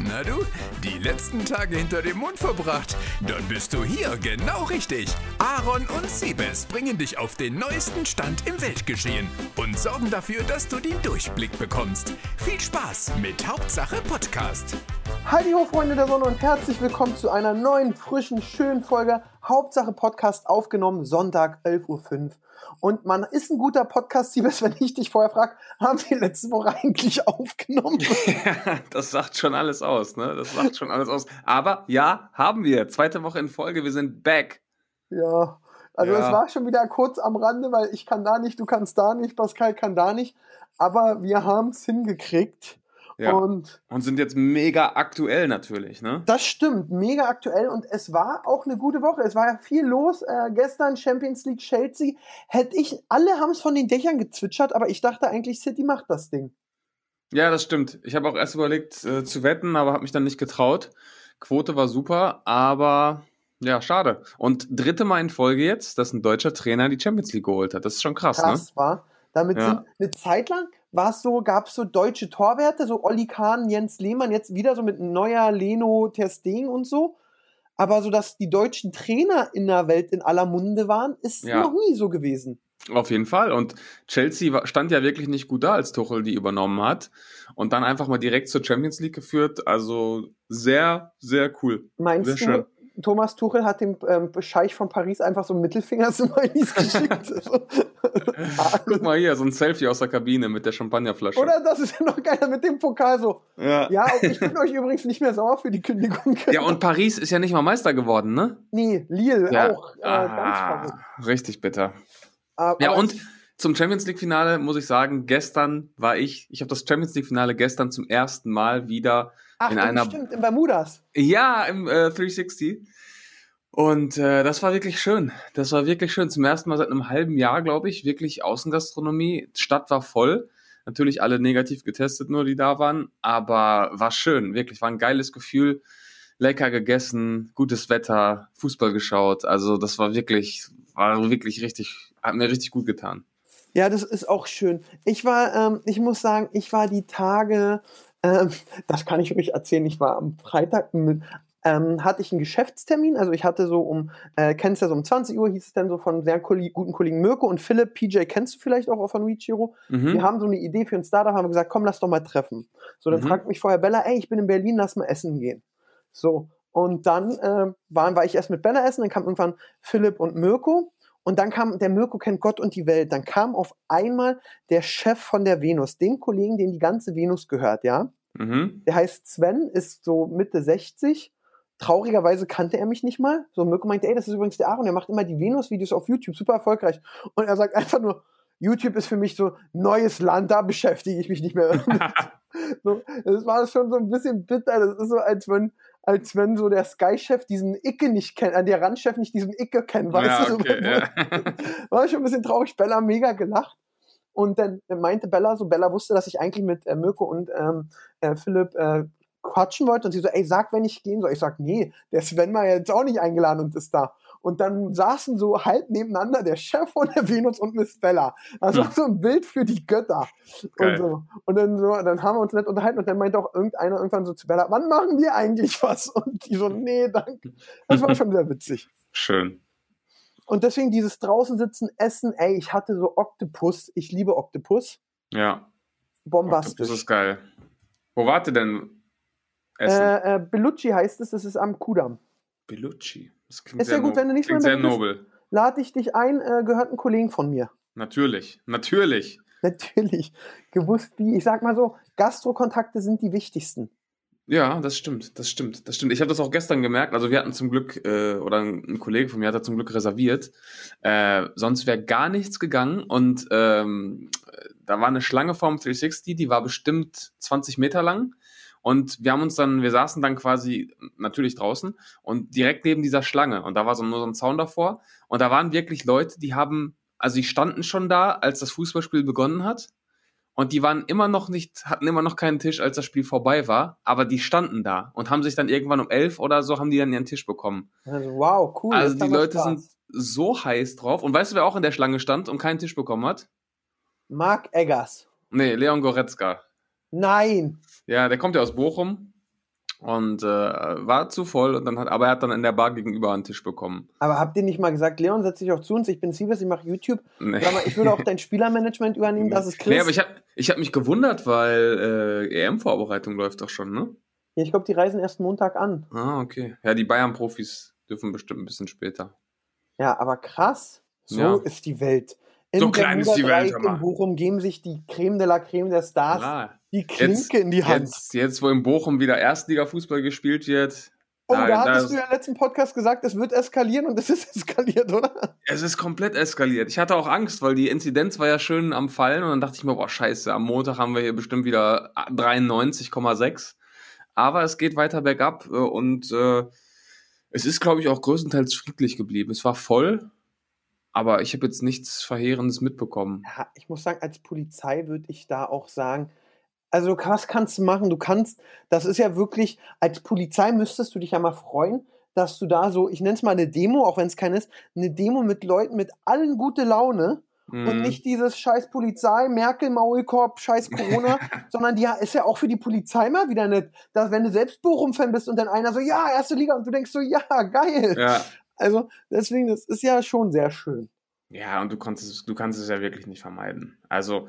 Na du, die letzten Tage hinter dem Mond verbracht? Dann bist du hier genau richtig. Aaron und Siebes bringen dich auf den neuesten Stand im Weltgeschehen und sorgen dafür, dass du den Durchblick bekommst. Viel Spaß mit Hauptsache Podcast. Halli ho Freunde der Sonne und herzlich willkommen zu einer neuen, frischen, schönen Folge Hauptsache Podcast aufgenommen, Sonntag 11.05 Uhr. Und man ist ein guter Podcast, Siebes, wenn ich dich vorher frage, haben wir letzte Woche eigentlich aufgenommen? Ja, das sagt schon alles aus, ne? Das sagt schon alles aus. Aber ja, haben wir. Zweite Woche in Folge, wir sind back. Ja, also es Ja. war schon wieder kurz am Rande, weil ich kann da nicht, du kannst da nicht, Pascal kann da nicht. Aber wir haben es hingekriegt. Ja. Und Und sind jetzt mega aktuell natürlich, ne? Das stimmt, mega aktuell und es war auch eine gute Woche. Es war ja viel los. Äh, gestern Champions League Chelsea. Hätte ich, alle haben es von den Dächern gezwitschert, aber ich dachte eigentlich, City macht das Ding. Ja, das stimmt. Ich habe auch erst überlegt äh, zu wetten, aber habe mich dann nicht getraut. Quote war super, aber ja, schade. Und dritte Mal in Folge jetzt, dass ein deutscher Trainer die Champions League geholt hat. Das ist schon krass, Krass war. Damit Ja. sind eine Zeit lang war es so, gab es so deutsche Torwerte, so Olli Kahn, Jens Lehmann, jetzt wieder so mit Neuer, Leno, Ter Stegen und so. Aber so, dass die deutschen Trainer in der Welt in aller Munde waren, ist Ja. noch nie so gewesen. Auf jeden Fall. Und Chelsea stand ja wirklich nicht gut da, als Tuchel die übernommen hat. Und dann einfach mal direkt zur Champions League geführt. Also sehr, sehr cool. Meinst Sehr du, schön. Thomas Tuchel hat dem ähm, Scheich von Paris einfach so einen Mittelfinger zu Mainz geschickt? Guck mal hier, so ein Selfie aus der Kabine mit der Champagnerflasche. Oder das ist ja noch geiler mit dem Pokal so. Ja. Ja, ich bin euch übrigens nicht mehr sauer für die Kündigung. ja, und Paris ist ja nicht mal Meister geworden, ne? Nee, Lille Ja. auch. Äh, ah, richtig bitter. Aber, Ja, und zum Champions League-Finale muss ich sagen, gestern war ich, ich habe das Champions League-Finale gestern zum ersten Mal wieder Ach, in stimmt, einer- stimmt, in Bermudas. Ja, im äh, 360. Und äh, das war wirklich schön. Das war wirklich schön. Zum ersten Mal seit einem halben Jahr, glaube ich, wirklich Außengastronomie. Die Stadt war voll. Natürlich alle negativ getestet, nur die da waren. Aber war schön, wirklich. War ein geiles Gefühl. Lecker gegessen, gutes Wetter, Fußball geschaut. Also das war wirklich, war wirklich richtig, hat mir richtig gut getan. Ja, das ist auch schön. Ich war, ähm, ich muss sagen, ich war die Tage, ähm, das kann ich wirklich erzählen, ich war am Freitag mit, ähm, hatte ich einen Geschäftstermin, also ich hatte so um, äh, kennst du ja so um 20 Uhr, hieß es dann so von sehr Kolli- guten Kollegen Mirko und Philipp, PJ kennst du vielleicht auch von Reachiro. Mhm. Wir haben so eine Idee für ein Startup, haben wir gesagt, komm, lass doch mal treffen. So, dann Mhm. fragt mich vorher Bella, ey, ich bin in Berlin, lass mal essen gehen. So, und dann äh, waren, war ich erst mit Bella essen, dann kam irgendwann Philipp und Mirko. Und dann kam, der Mirko kennt Gott und die Welt. Dann kam auf einmal der Chef von der Venus, dem Kollegen, dem die ganze Venus gehört, ja. Mhm. Der heißt Sven, ist so Mitte 60. Traurigerweise kannte er mich nicht mal. So Mirko meinte, ey, das ist übrigens der Aaron, der macht immer die Venus-Videos auf YouTube, super erfolgreich. Und er sagt einfach nur, YouTube ist für mich so neues Land, da beschäftige ich mich nicht mehr so, das war schon so ein bisschen bitter. Das ist so, als wenn, als wenn so der Sky-Chef diesen Icke nicht kennt, äh, der Randchef nicht diesen Icke kennt, weißt Ja, du? okay, ja. War schon ein bisschen traurig. Bella mega gelacht. Und dann meinte Bella so, Bella wusste, dass ich eigentlich mit äh, Mirko und ähm, äh, Philipp äh, quatschen wollte. Und sie so, ey, sag, wenn ich gehen soll. Ich sag, nee, der Sven war jetzt auch nicht eingeladen und ist da. Und dann saßen so halb nebeneinander der Chef von der Venus und Miss Bella. Das war Hm. so ein Bild für die Götter. Geil. Und, so. und dann so, dann haben wir uns nett unterhalten und dann meinte auch irgendeiner irgendwann so zu Bella, wann machen wir eigentlich was? Und die so, nee, danke. Das war schon sehr witzig. Schön. Und deswegen dieses draußen sitzen, essen, ey, ich hatte so Oktopus, ich liebe Oktopus, Ja. Das bombastisch. ist geil. Wo wart ihr denn essen? Äh, äh, Bellucci heißt es, das ist am Kudamm. Bellucci. Das klingt Ist ja gut, wenn du nicht mehr sehr nobel. Lade ich dich ein, äh, gehört ein Kollegen von mir. Natürlich. Natürlich. Natürlich. Gewusst wie, ich sag mal so, Gastrokontakte sind die wichtigsten. Ja, das stimmt, das stimmt, das stimmt. Ich habe das auch gestern gemerkt. Also wir hatten zum Glück, äh, oder ein, ein Kollege von mir hat da zum Glück reserviert. Äh, sonst wäre gar nichts gegangen. Und ähm, da war eine Schlange vorm 360, die war bestimmt 20 Meter lang. Und wir haben uns dann, wir saßen dann quasi natürlich draußen und direkt neben dieser Schlange. Und da war so nur so ein Zaun davor. Und da waren wirklich Leute, die haben, also die standen schon da, als das Fußballspiel begonnen hat. Und die waren immer noch nicht, hatten immer noch keinen Tisch, als das Spiel vorbei war, aber die standen da und haben sich dann irgendwann um elf oder so, haben die dann ihren Tisch bekommen. Also, wow, cool. also die Leute Spaß. sind so heiß drauf. Und weißt du, wer auch in der Schlange stand und keinen Tisch bekommen hat? Mark Eggers. Nee, Leon Goretzka. Nein. Ja, der kommt ja aus Bochum Und äh, war zu voll, und dann hat, aber er hat dann in der Bar gegenüber einen Tisch bekommen. Aber habt ihr nicht mal gesagt, Leon, setz dich auch zu uns, ich bin Siebes, ich mache YouTube. Nee. Sag mal, ich würde auch dein Spielermanagement übernehmen, das ist Chris. Nee, aber ich habe ich hab mich gewundert, weil äh, EM-Vorbereitung läuft doch schon, ne? ja, ich glaube, die reisen erst Montag an. Ah, okay. Ja, die Bayern-Profis dürfen bestimmt ein bisschen später. Ja, aber krass. So Ja. ist die Welt. In So klein ist die Welt, in Bochum geben sich die Creme de la Creme der Stars Klar. Die Klinke in die Hand. Jetzt, jetzt, wo in Bochum wieder Erstliga-Fußball gespielt wird. oh, da, da hattest du ja im letzten Podcast gesagt, es wird eskalieren und es ist eskaliert, oder? Es ist komplett eskaliert. Ich hatte auch Angst, weil die Inzidenz war ja schön am Fallen und dann dachte ich mir, boah, scheiße, am Montag haben wir hier bestimmt wieder 93,6. Aber es geht weiter bergab äh, und äh, es ist, glaube ich, auch größtenteils friedlich geblieben. Es war voll, aber ich habe jetzt nichts Verheerendes mitbekommen. Ja, ich muss sagen, als Polizei würde ich da auch sagen, also was kannst du machen? Du kannst, das ist ja wirklich, als Polizei müsstest du dich ja mal freuen, dass du da so, ich nenne es mal eine Demo, auch wenn es keine ist, eine Demo mit Leuten mit allen gute Laune und Mhm. nicht dieses scheiß Polizei, Merkel, Maulkorb, scheiß Corona, sondern die ist ja auch für die Polizei mal wieder nett, dass wenn du selbst Bochum-Fan bist und dann einer so, ja, erste Liga und du denkst so, ja, geil. Ja. Also deswegen, das ist ja schon sehr schön. Ja, und du kannst es, du kannst es ja wirklich nicht vermeiden. Also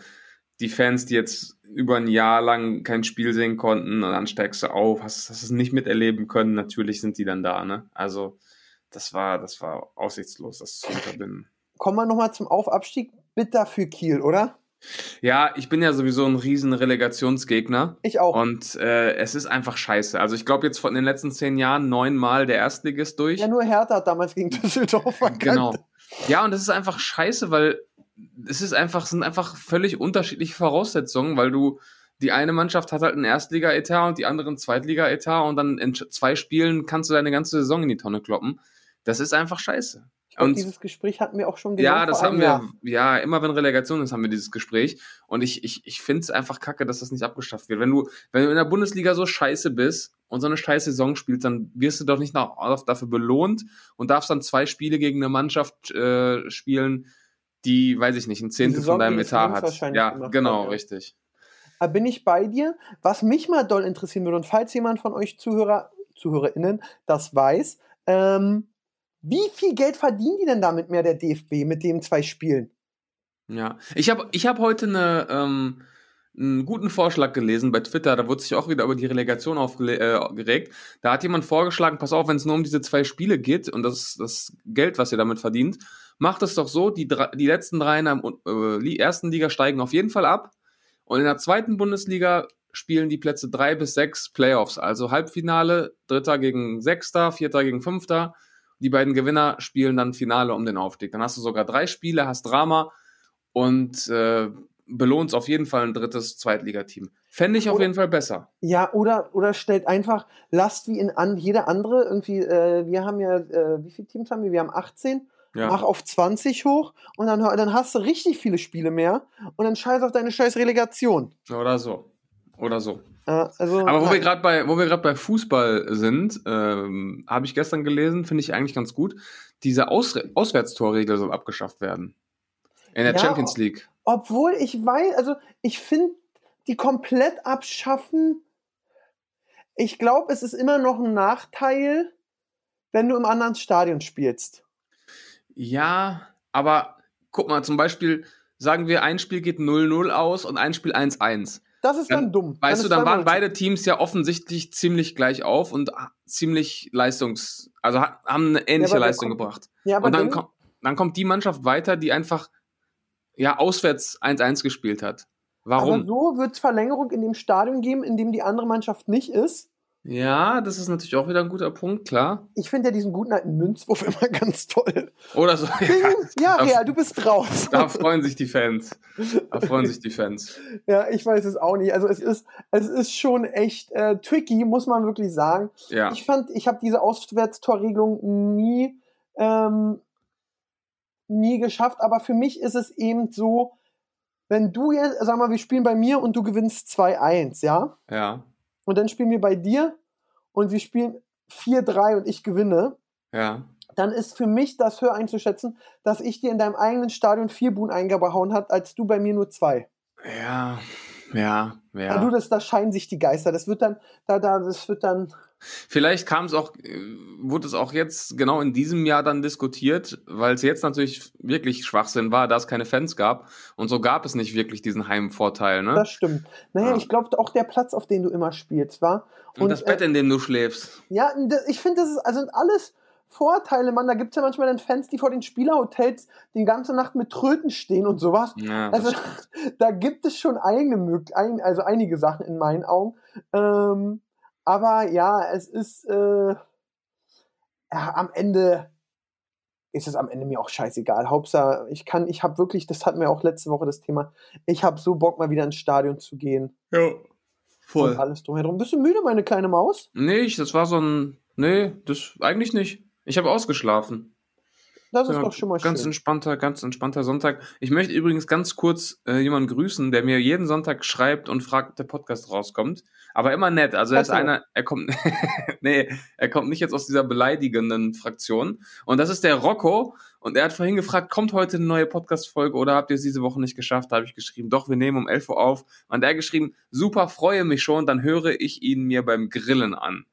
die Fans, die jetzt über ein Jahr lang kein Spiel sehen konnten und dann steigst du auf, hast, hast es nicht miterleben können, natürlich sind die dann da, ne? Also das war, das war aussichtslos, das zu unterbinden. Kommen wir nochmal zum Aufabstieg. Bitter für Kiel, oder? Ja, ich bin ja sowieso ein riesen Relegationsgegner. Ich auch. Und äh, es ist einfach scheiße. Also ich glaube jetzt von den letzten zehn Jahren neunmal der Erstligist durch. Ja, nur Hertha hat damals gegen Düsseldorf verkackt. Genau. Ja, und das ist einfach scheiße, weil es ist einfach, sind einfach völlig unterschiedliche Voraussetzungen, weil du, die eine Mannschaft hat halt einen Erstliga-Etat und die andere einen Zweitliga-Etat und dann in zwei Spielen kannst du deine ganze Saison in die Tonne kloppen. Das ist einfach scheiße. Glaub, Und- dieses Gespräch hatten wir auch schon Ja, das haben wir, Jahr. ja, immer wenn Relegation ist, haben wir dieses Gespräch. Und ich, ich, ich finde es einfach kacke, dass das nicht abgeschafft wird. Wenn du, wenn du in der Bundesliga so scheiße bist und so eine scheiß Saison spielst, dann wirst du doch nicht oft dafür belohnt und darfst dann zwei Spiele gegen eine Mannschaft äh, spielen, die, weiß ich nicht, ein Zehntel von deinem Etat hat. Ja, genau, ja. richtig. Da bin ich bei dir. Was mich mal doll interessieren würde, und falls jemand von euch Zuhörer, ZuhörerInnen das weiß, ähm, wie viel Geld verdienen die denn damit mehr der DFB mit den zwei Spielen? Ja, ich habe ich hab heute eine, ähm, einen guten Vorschlag gelesen bei Twitter, da wurde sich auch wieder über die Relegation aufgeregt. Da hat jemand vorgeschlagen, pass auf, wenn es nur um diese zwei Spiele geht und das, das Geld, was ihr damit verdient, macht es doch so, die, drei, die letzten drei in der äh, ersten Liga steigen auf jeden Fall ab und in der zweiten Bundesliga spielen die Plätze drei bis sechs Playoffs, also Halbfinale, Dritter gegen Sechster, Vierter gegen Fünfter. Die beiden Gewinner spielen dann Finale um den Aufstieg. Dann hast du sogar drei Spiele, hast Drama und äh, belohnst auf jeden Fall ein drittes Zweitligateam. Fände ich auf Oder- jeden Fall besser. Ja, oder, oder stellt einfach, lasst wie in an, jeder andere irgendwie, äh, wir haben ja, äh, wie viele Teams haben wir? Wir haben 18. Mach Ja, auf 20 hoch und dann, dann hast du richtig viele Spiele mehr und dann scheiß auf deine scheiß Relegation. oder so. Oder so. Äh, also, Aber wo nein. wir gerade bei, wo wir gerade bei Fußball sind, ähm, habe ich gestern gelesen, finde ich eigentlich ganz gut. Diese Aus Auswärtstorregel soll abgeschafft werden. In der Ja, Champions League. Obwohl ich weiß, also ich finde, die komplett abschaffen, ich glaube, es ist immer noch ein Nachteil, wenn du im anderen Stadion spielst. Ja, aber guck mal, zum Beispiel sagen wir, ein Spiel geht 0-0 aus und ein Spiel 1-1. Das ist dann, Dann- dumm. Weißt ist du, dann waren beide Teams ja offensichtlich ziemlich gleich auf und ziemlich leistungs-, also ha- haben eine ähnliche der Leistung kommt- gebracht. Ja, aber Und dann, dann, kommt dann kommt die Mannschaft weiter, die einfach ja auswärts 1-1 gespielt hat. Warum? aber so wird es Verlängerung in dem Stadion geben, in dem die andere Mannschaft nicht ist. Ja, das ist natürlich auch wieder ein guter Punkt, klar. Ich finde ja diesen guten alten Münzwurf immer ganz toll. Oder so. Ja, da- Real, du bist raus. da freuen sich die Fans. Da freuen sich die Fans. Ja, ich weiß es auch nicht. Also es ist, es ist schon echt äh, tricky, muss man wirklich sagen. Ja. Ich fand, ich habe diese Auswärtstorregelung nie, ähm, nie geschafft, aber für mich ist es eben so, wenn du jetzt, sag mal, wir spielen bei mir und du gewinnst 2-1, ja? Ja. Und dann spielen wir bei dir und wir spielen 4-3 und ich gewinne, Ja. dann ist für mich das höher einzuschätzen, dass ich dir in deinem eigenen Stadion vier Buhnen eingehauen hat, als du bei mir nur zwei. Ja. Ja, Ja. du, das, da scheinen sich die Geister. Das wird dann, da, da, das wird dann. Vielleicht kam es auch, äh, wurde es auch jetzt genau in diesem Jahr dann diskutiert, weil es jetzt natürlich wirklich Schwachsinn war, da es keine Fans gab. Und so gab es nicht wirklich diesen Heimvorteil, ne? Das stimmt. Naja, Ja. ich glaube auch der Platz, auf den du immer spielst, war. und, das Bett, äh, in dem du schläfst. Ja, ich finde, das ist, also sind alles Vorteile, Mann. Da gibt es ja manchmal dann Fans, die vor den Spielerhotels die ganze Nacht mit Tröten stehen und sowas. Ja, das Also da gibt es schon eigene also einige Sachen in meinen Augen. Ähm, aber ja, es ist äh, ja, am Ende ist es am Ende mir auch scheißegal. Hauptsache, ich kann, ich habe wirklich, das hatten wir auch letzte Woche das Thema, ich habe so Bock mal wieder ins Stadion zu gehen ja. Voll. und alles drumherum. Bist du müde, meine kleine Maus? Nee, ich, das war so ein. Nee, das eigentlich nicht. Ich habe ausgeschlafen. Das ist Ja, doch schon mal ganz schön. entspannter, ganz entspannter Sonntag. Ich möchte übrigens ganz kurz äh, jemanden grüßen, der mir jeden Sonntag schreibt und fragt, ob der Podcast rauskommt. Aber immer nett. Also er ist einer, er kommt, nee, er kommt nicht jetzt aus dieser beleidigenden Fraktion. Und das ist der Rocco. Und er hat vorhin gefragt, kommt heute eine neue Podcast-Folge oder habt ihr es diese Woche nicht geschafft? Da habe ich geschrieben, doch, wir nehmen um 11 Uhr auf. Und er hat geschrieben, super, freue mich schon, dann höre ich ihn mir beim Grillen an.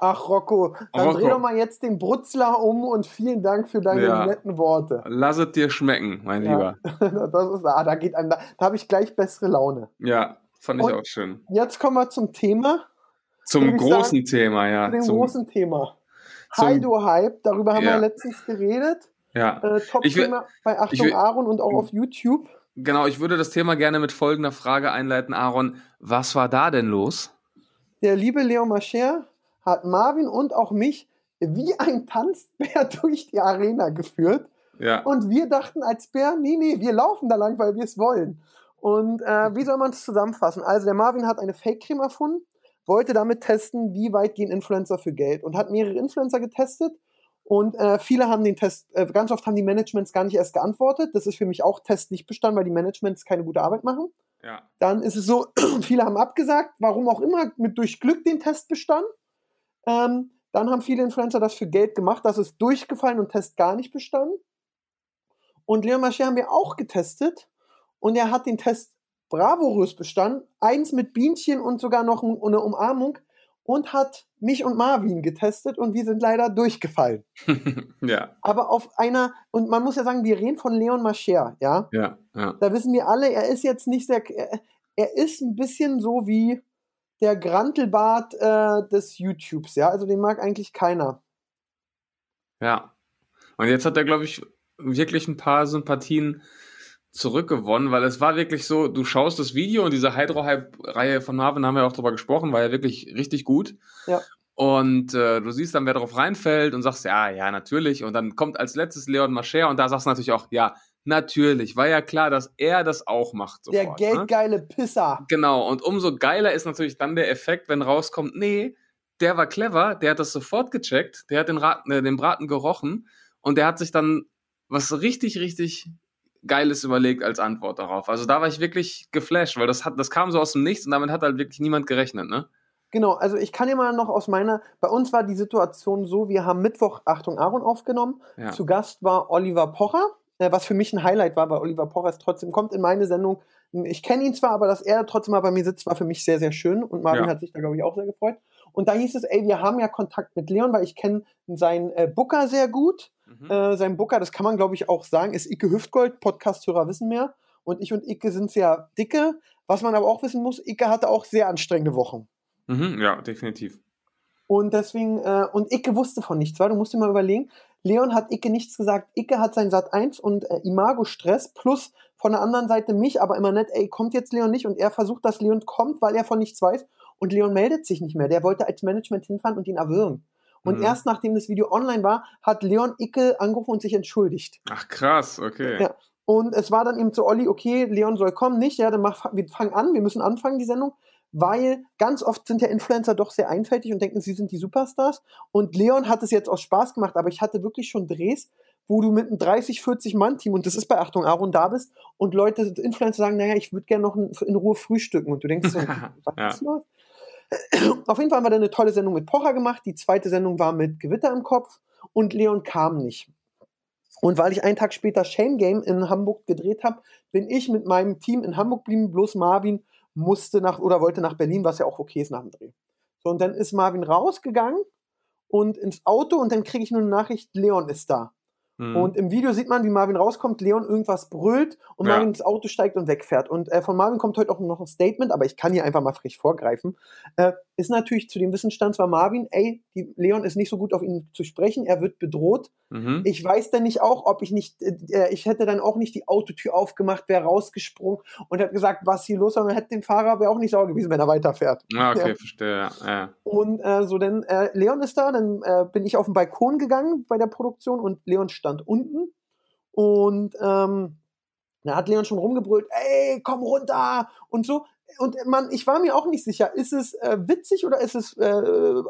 Ach, Rocco, dann Rocco. dreh doch mal jetzt den Brutzler um und vielen Dank für deine Ja. netten Worte. Lass es dir schmecken, mein Ja. Lieber. Das ist, ah, da geht einem, da, da habe ich gleich bessere Laune. Ja, fand ich Und- auch schön. Jetzt kommen wir zum Thema, Zum großen Thema, ja. zu dem zum, großen Thema. zum- Haido Hype, darüber haben Ja. wir letztens geredet. ja. Äh, Top-Thema bei Achtung will- Aaron und auch auf YouTube. Genau, ich würde das Thema gerne mit folgender Frage einleiten, Aaron. Was war da denn los? Der liebe Leo Mascher hat Marvin und auch mich wie ein Tanzbär durch die Arena geführt. Ja. Und wir dachten als Bär, nee, nee, wir laufen da lang, weil wir es wollen. Und äh, wie soll man es zusammenfassen? Also der Marvin hat eine Fake-Creme erfunden, wollte damit testen, wie weit gehen Influencer für Geld und hat mehrere Influencer getestet. Und äh, viele haben den Test, äh, ganz oft haben die Managements gar nicht erst geantwortet. Das ist für mich auch Test nicht bestanden, weil die Managements keine gute Arbeit machen. ja. Dann ist es so, viele haben abgesagt, warum auch immer, mit durch Glück den Test bestanden. Ähm, dann haben viele Influencer das für Geld gemacht, das ist durchgefallen und Test gar nicht bestanden. Und Leon Mascher haben wir auch getestet und er hat den Test bravourös bestanden, eins mit Bienchen und sogar noch ein- eine Umarmung und hat mich und Marvin getestet und wir sind leider durchgefallen. ja. Aber auf einer, und man muss ja sagen, wir reden von Leon Mascher, ja. Ja. Ja. Da wissen wir alle, er ist jetzt nicht sehr, er, er ist ein bisschen so wie der Grantelbart äh, des YouTubes, ja. Also den mag eigentlich keiner. Ja. Und jetzt hat er, glaube ich, wirklich ein paar Sympathien zurückgewonnen, weil es war wirklich so, du schaust das Video und diese Hydro-Hype-Reihe von Marvin haben wir auch drüber gesprochen, war ja wirklich richtig gut. Ja. Und äh, du siehst dann, wer drauf reinfällt und sagst, ja, ja, natürlich. Und dann kommt als letztes Leon Mascher und da sagst du natürlich auch, ja, natürlich. War ja klar, dass er das auch macht. der Sofort, ne? geldgeile Pisser. Genau, und umso geiler ist natürlich dann der Effekt, wenn rauskommt, nee, der war clever, der hat das sofort gecheckt, der hat den, Rat, äh, den Braten gerochen und der hat sich dann was richtig, richtig Geiles überlegt als Antwort darauf. Also da war ich wirklich geflasht, weil das, hat, das kam so aus dem Nichts und damit hat halt wirklich niemand gerechnet, ne? Genau, also ich kann dir mal noch aus meiner, bei uns war die Situation so, wir haben Mittwoch Achtung Aaron aufgenommen. Ja. Zu Gast war Oliver Pocher, was für mich ein Highlight war, weil Oliver ist trotzdem kommt in meine Sendung. Ich kenne ihn zwar, aber dass er trotzdem mal bei mir sitzt, war für mich sehr, sehr schön und Marvin Ja. hat sich da, glaube ich, auch sehr gefreut. Und da hieß es, ey, wir haben ja Kontakt mit Leon, weil ich kenne seinen äh, Booker sehr gut. Mhm. Äh, sein Booker, das kann man, glaube ich, auch sagen, ist Icke Hüftgold. Podcast-Hörer wissen mehr. Und ich und Icke sind sehr dicke. Was man aber auch wissen muss, Icke hatte auch sehr anstrengende Wochen. Mhm, ja, definitiv. Und deswegen, äh, und Icke wusste von nichts, weil du musst dir mal überlegen, Leon hat Icke nichts gesagt. Icke hat sein Sat 1 und äh, Imago-Stress plus von der anderen Seite mich, aber immer nett, ey, kommt jetzt Leon nicht? Und er versucht, dass Leon kommt, weil er von nichts weiß. Und Leon meldet sich nicht mehr. Der wollte als Management hinfahren und ihn erwürgen. Und Mhm. erst nachdem das Video online war, hat Leon Icke angerufen und sich entschuldigt. Ach krass, okay. Ja. Und es war dann eben zu Olli, okay, Leon soll kommen, nicht, ja, dann mach, wir fangen an, wir müssen anfangen, die Sendung, weil ganz oft sind ja Influencer doch sehr einfältig und denken, sie sind die Superstars. Und Leon hat es jetzt aus Spaß gemacht, aber ich hatte wirklich schon Drehs, wo du mit einem 30, 40 Mann-Team, und das ist bei Achtung Aaron, da bist, und Leute, Influencer sagen, naja, ich würde gerne noch in, in Ruhe frühstücken. Und du denkst so, was Ja. ist los? Auf jeden Fall haben wir dann eine tolle Sendung mit Pocher gemacht. Die zweite Sendung war mit Gewitter im Kopf und Leon kam nicht. Und weil ich einen Tag später Shame Game in Hamburg gedreht habe, bin ich mit meinem Team in Hamburg geblieben, bloß Marvin musste nach oder wollte nach Berlin, was ja auch okay ist nach dem Dreh. So, und dann ist Marvin rausgegangen und ins Auto und dann kriege ich nur eine Nachricht, Leon ist da. Mhm. Und im Video sieht man, wie Marvin rauskommt, Leon irgendwas brüllt und Ja. Marvin ins Auto steigt und wegfährt. Und äh, von Marvin kommt heute auch noch ein Statement, aber ich kann hier einfach mal frech vorgreifen. Äh, ist natürlich zu dem Wissensstand war Marvin, ey, die, Leon ist nicht so gut auf ihn zu sprechen, er wird bedroht. Mhm. Ich weiß denn nicht auch, ob ich nicht, äh, ich hätte dann auch nicht die Autotür aufgemacht, wäre rausgesprungen und hätte gesagt, was hier los ist, und hätte den Fahrer wäre auch nicht sauer gewesen, wenn er weiterfährt. Ah, okay, Ja. verstehe. Ja. Und äh, so, dann äh, Leon ist da, dann äh, bin ich auf den Balkon gegangen bei der Produktion und Leon stand unten. Und ähm, da hat Leon schon rumgebrüllt, ey, komm runter und so. Und man, ich war mir auch nicht sicher, ist es äh, witzig oder ist es äh,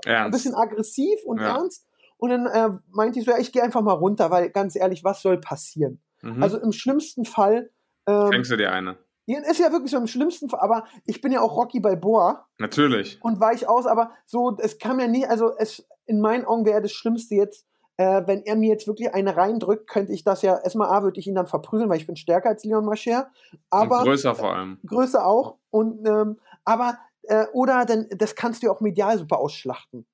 ein bisschen aggressiv und Ja. ernst? Und dann äh, meinte ich so, ja, ich gehe einfach mal runter, weil ganz ehrlich, was soll passieren? Mhm. Also im schlimmsten Fall, ähm, Fängst du dir eine? ist ja wirklich so im schlimmsten Fall, aber ich bin ja auch Rocky Balboa Natürlich. und weich aus, aber so, es kam ja nie, also es, in meinen Augen wäre das Schlimmste jetzt, äh, wenn er mir jetzt wirklich eine reindrückt, könnte ich das ja, erstmal A, würde ich ihn dann verprügeln, weil ich bin stärker als Leon Mascher, aber Und größer vor allem. Größe auch, und, ähm, aber, äh, oder dann, das kannst du ja auch medial super ausschlachten.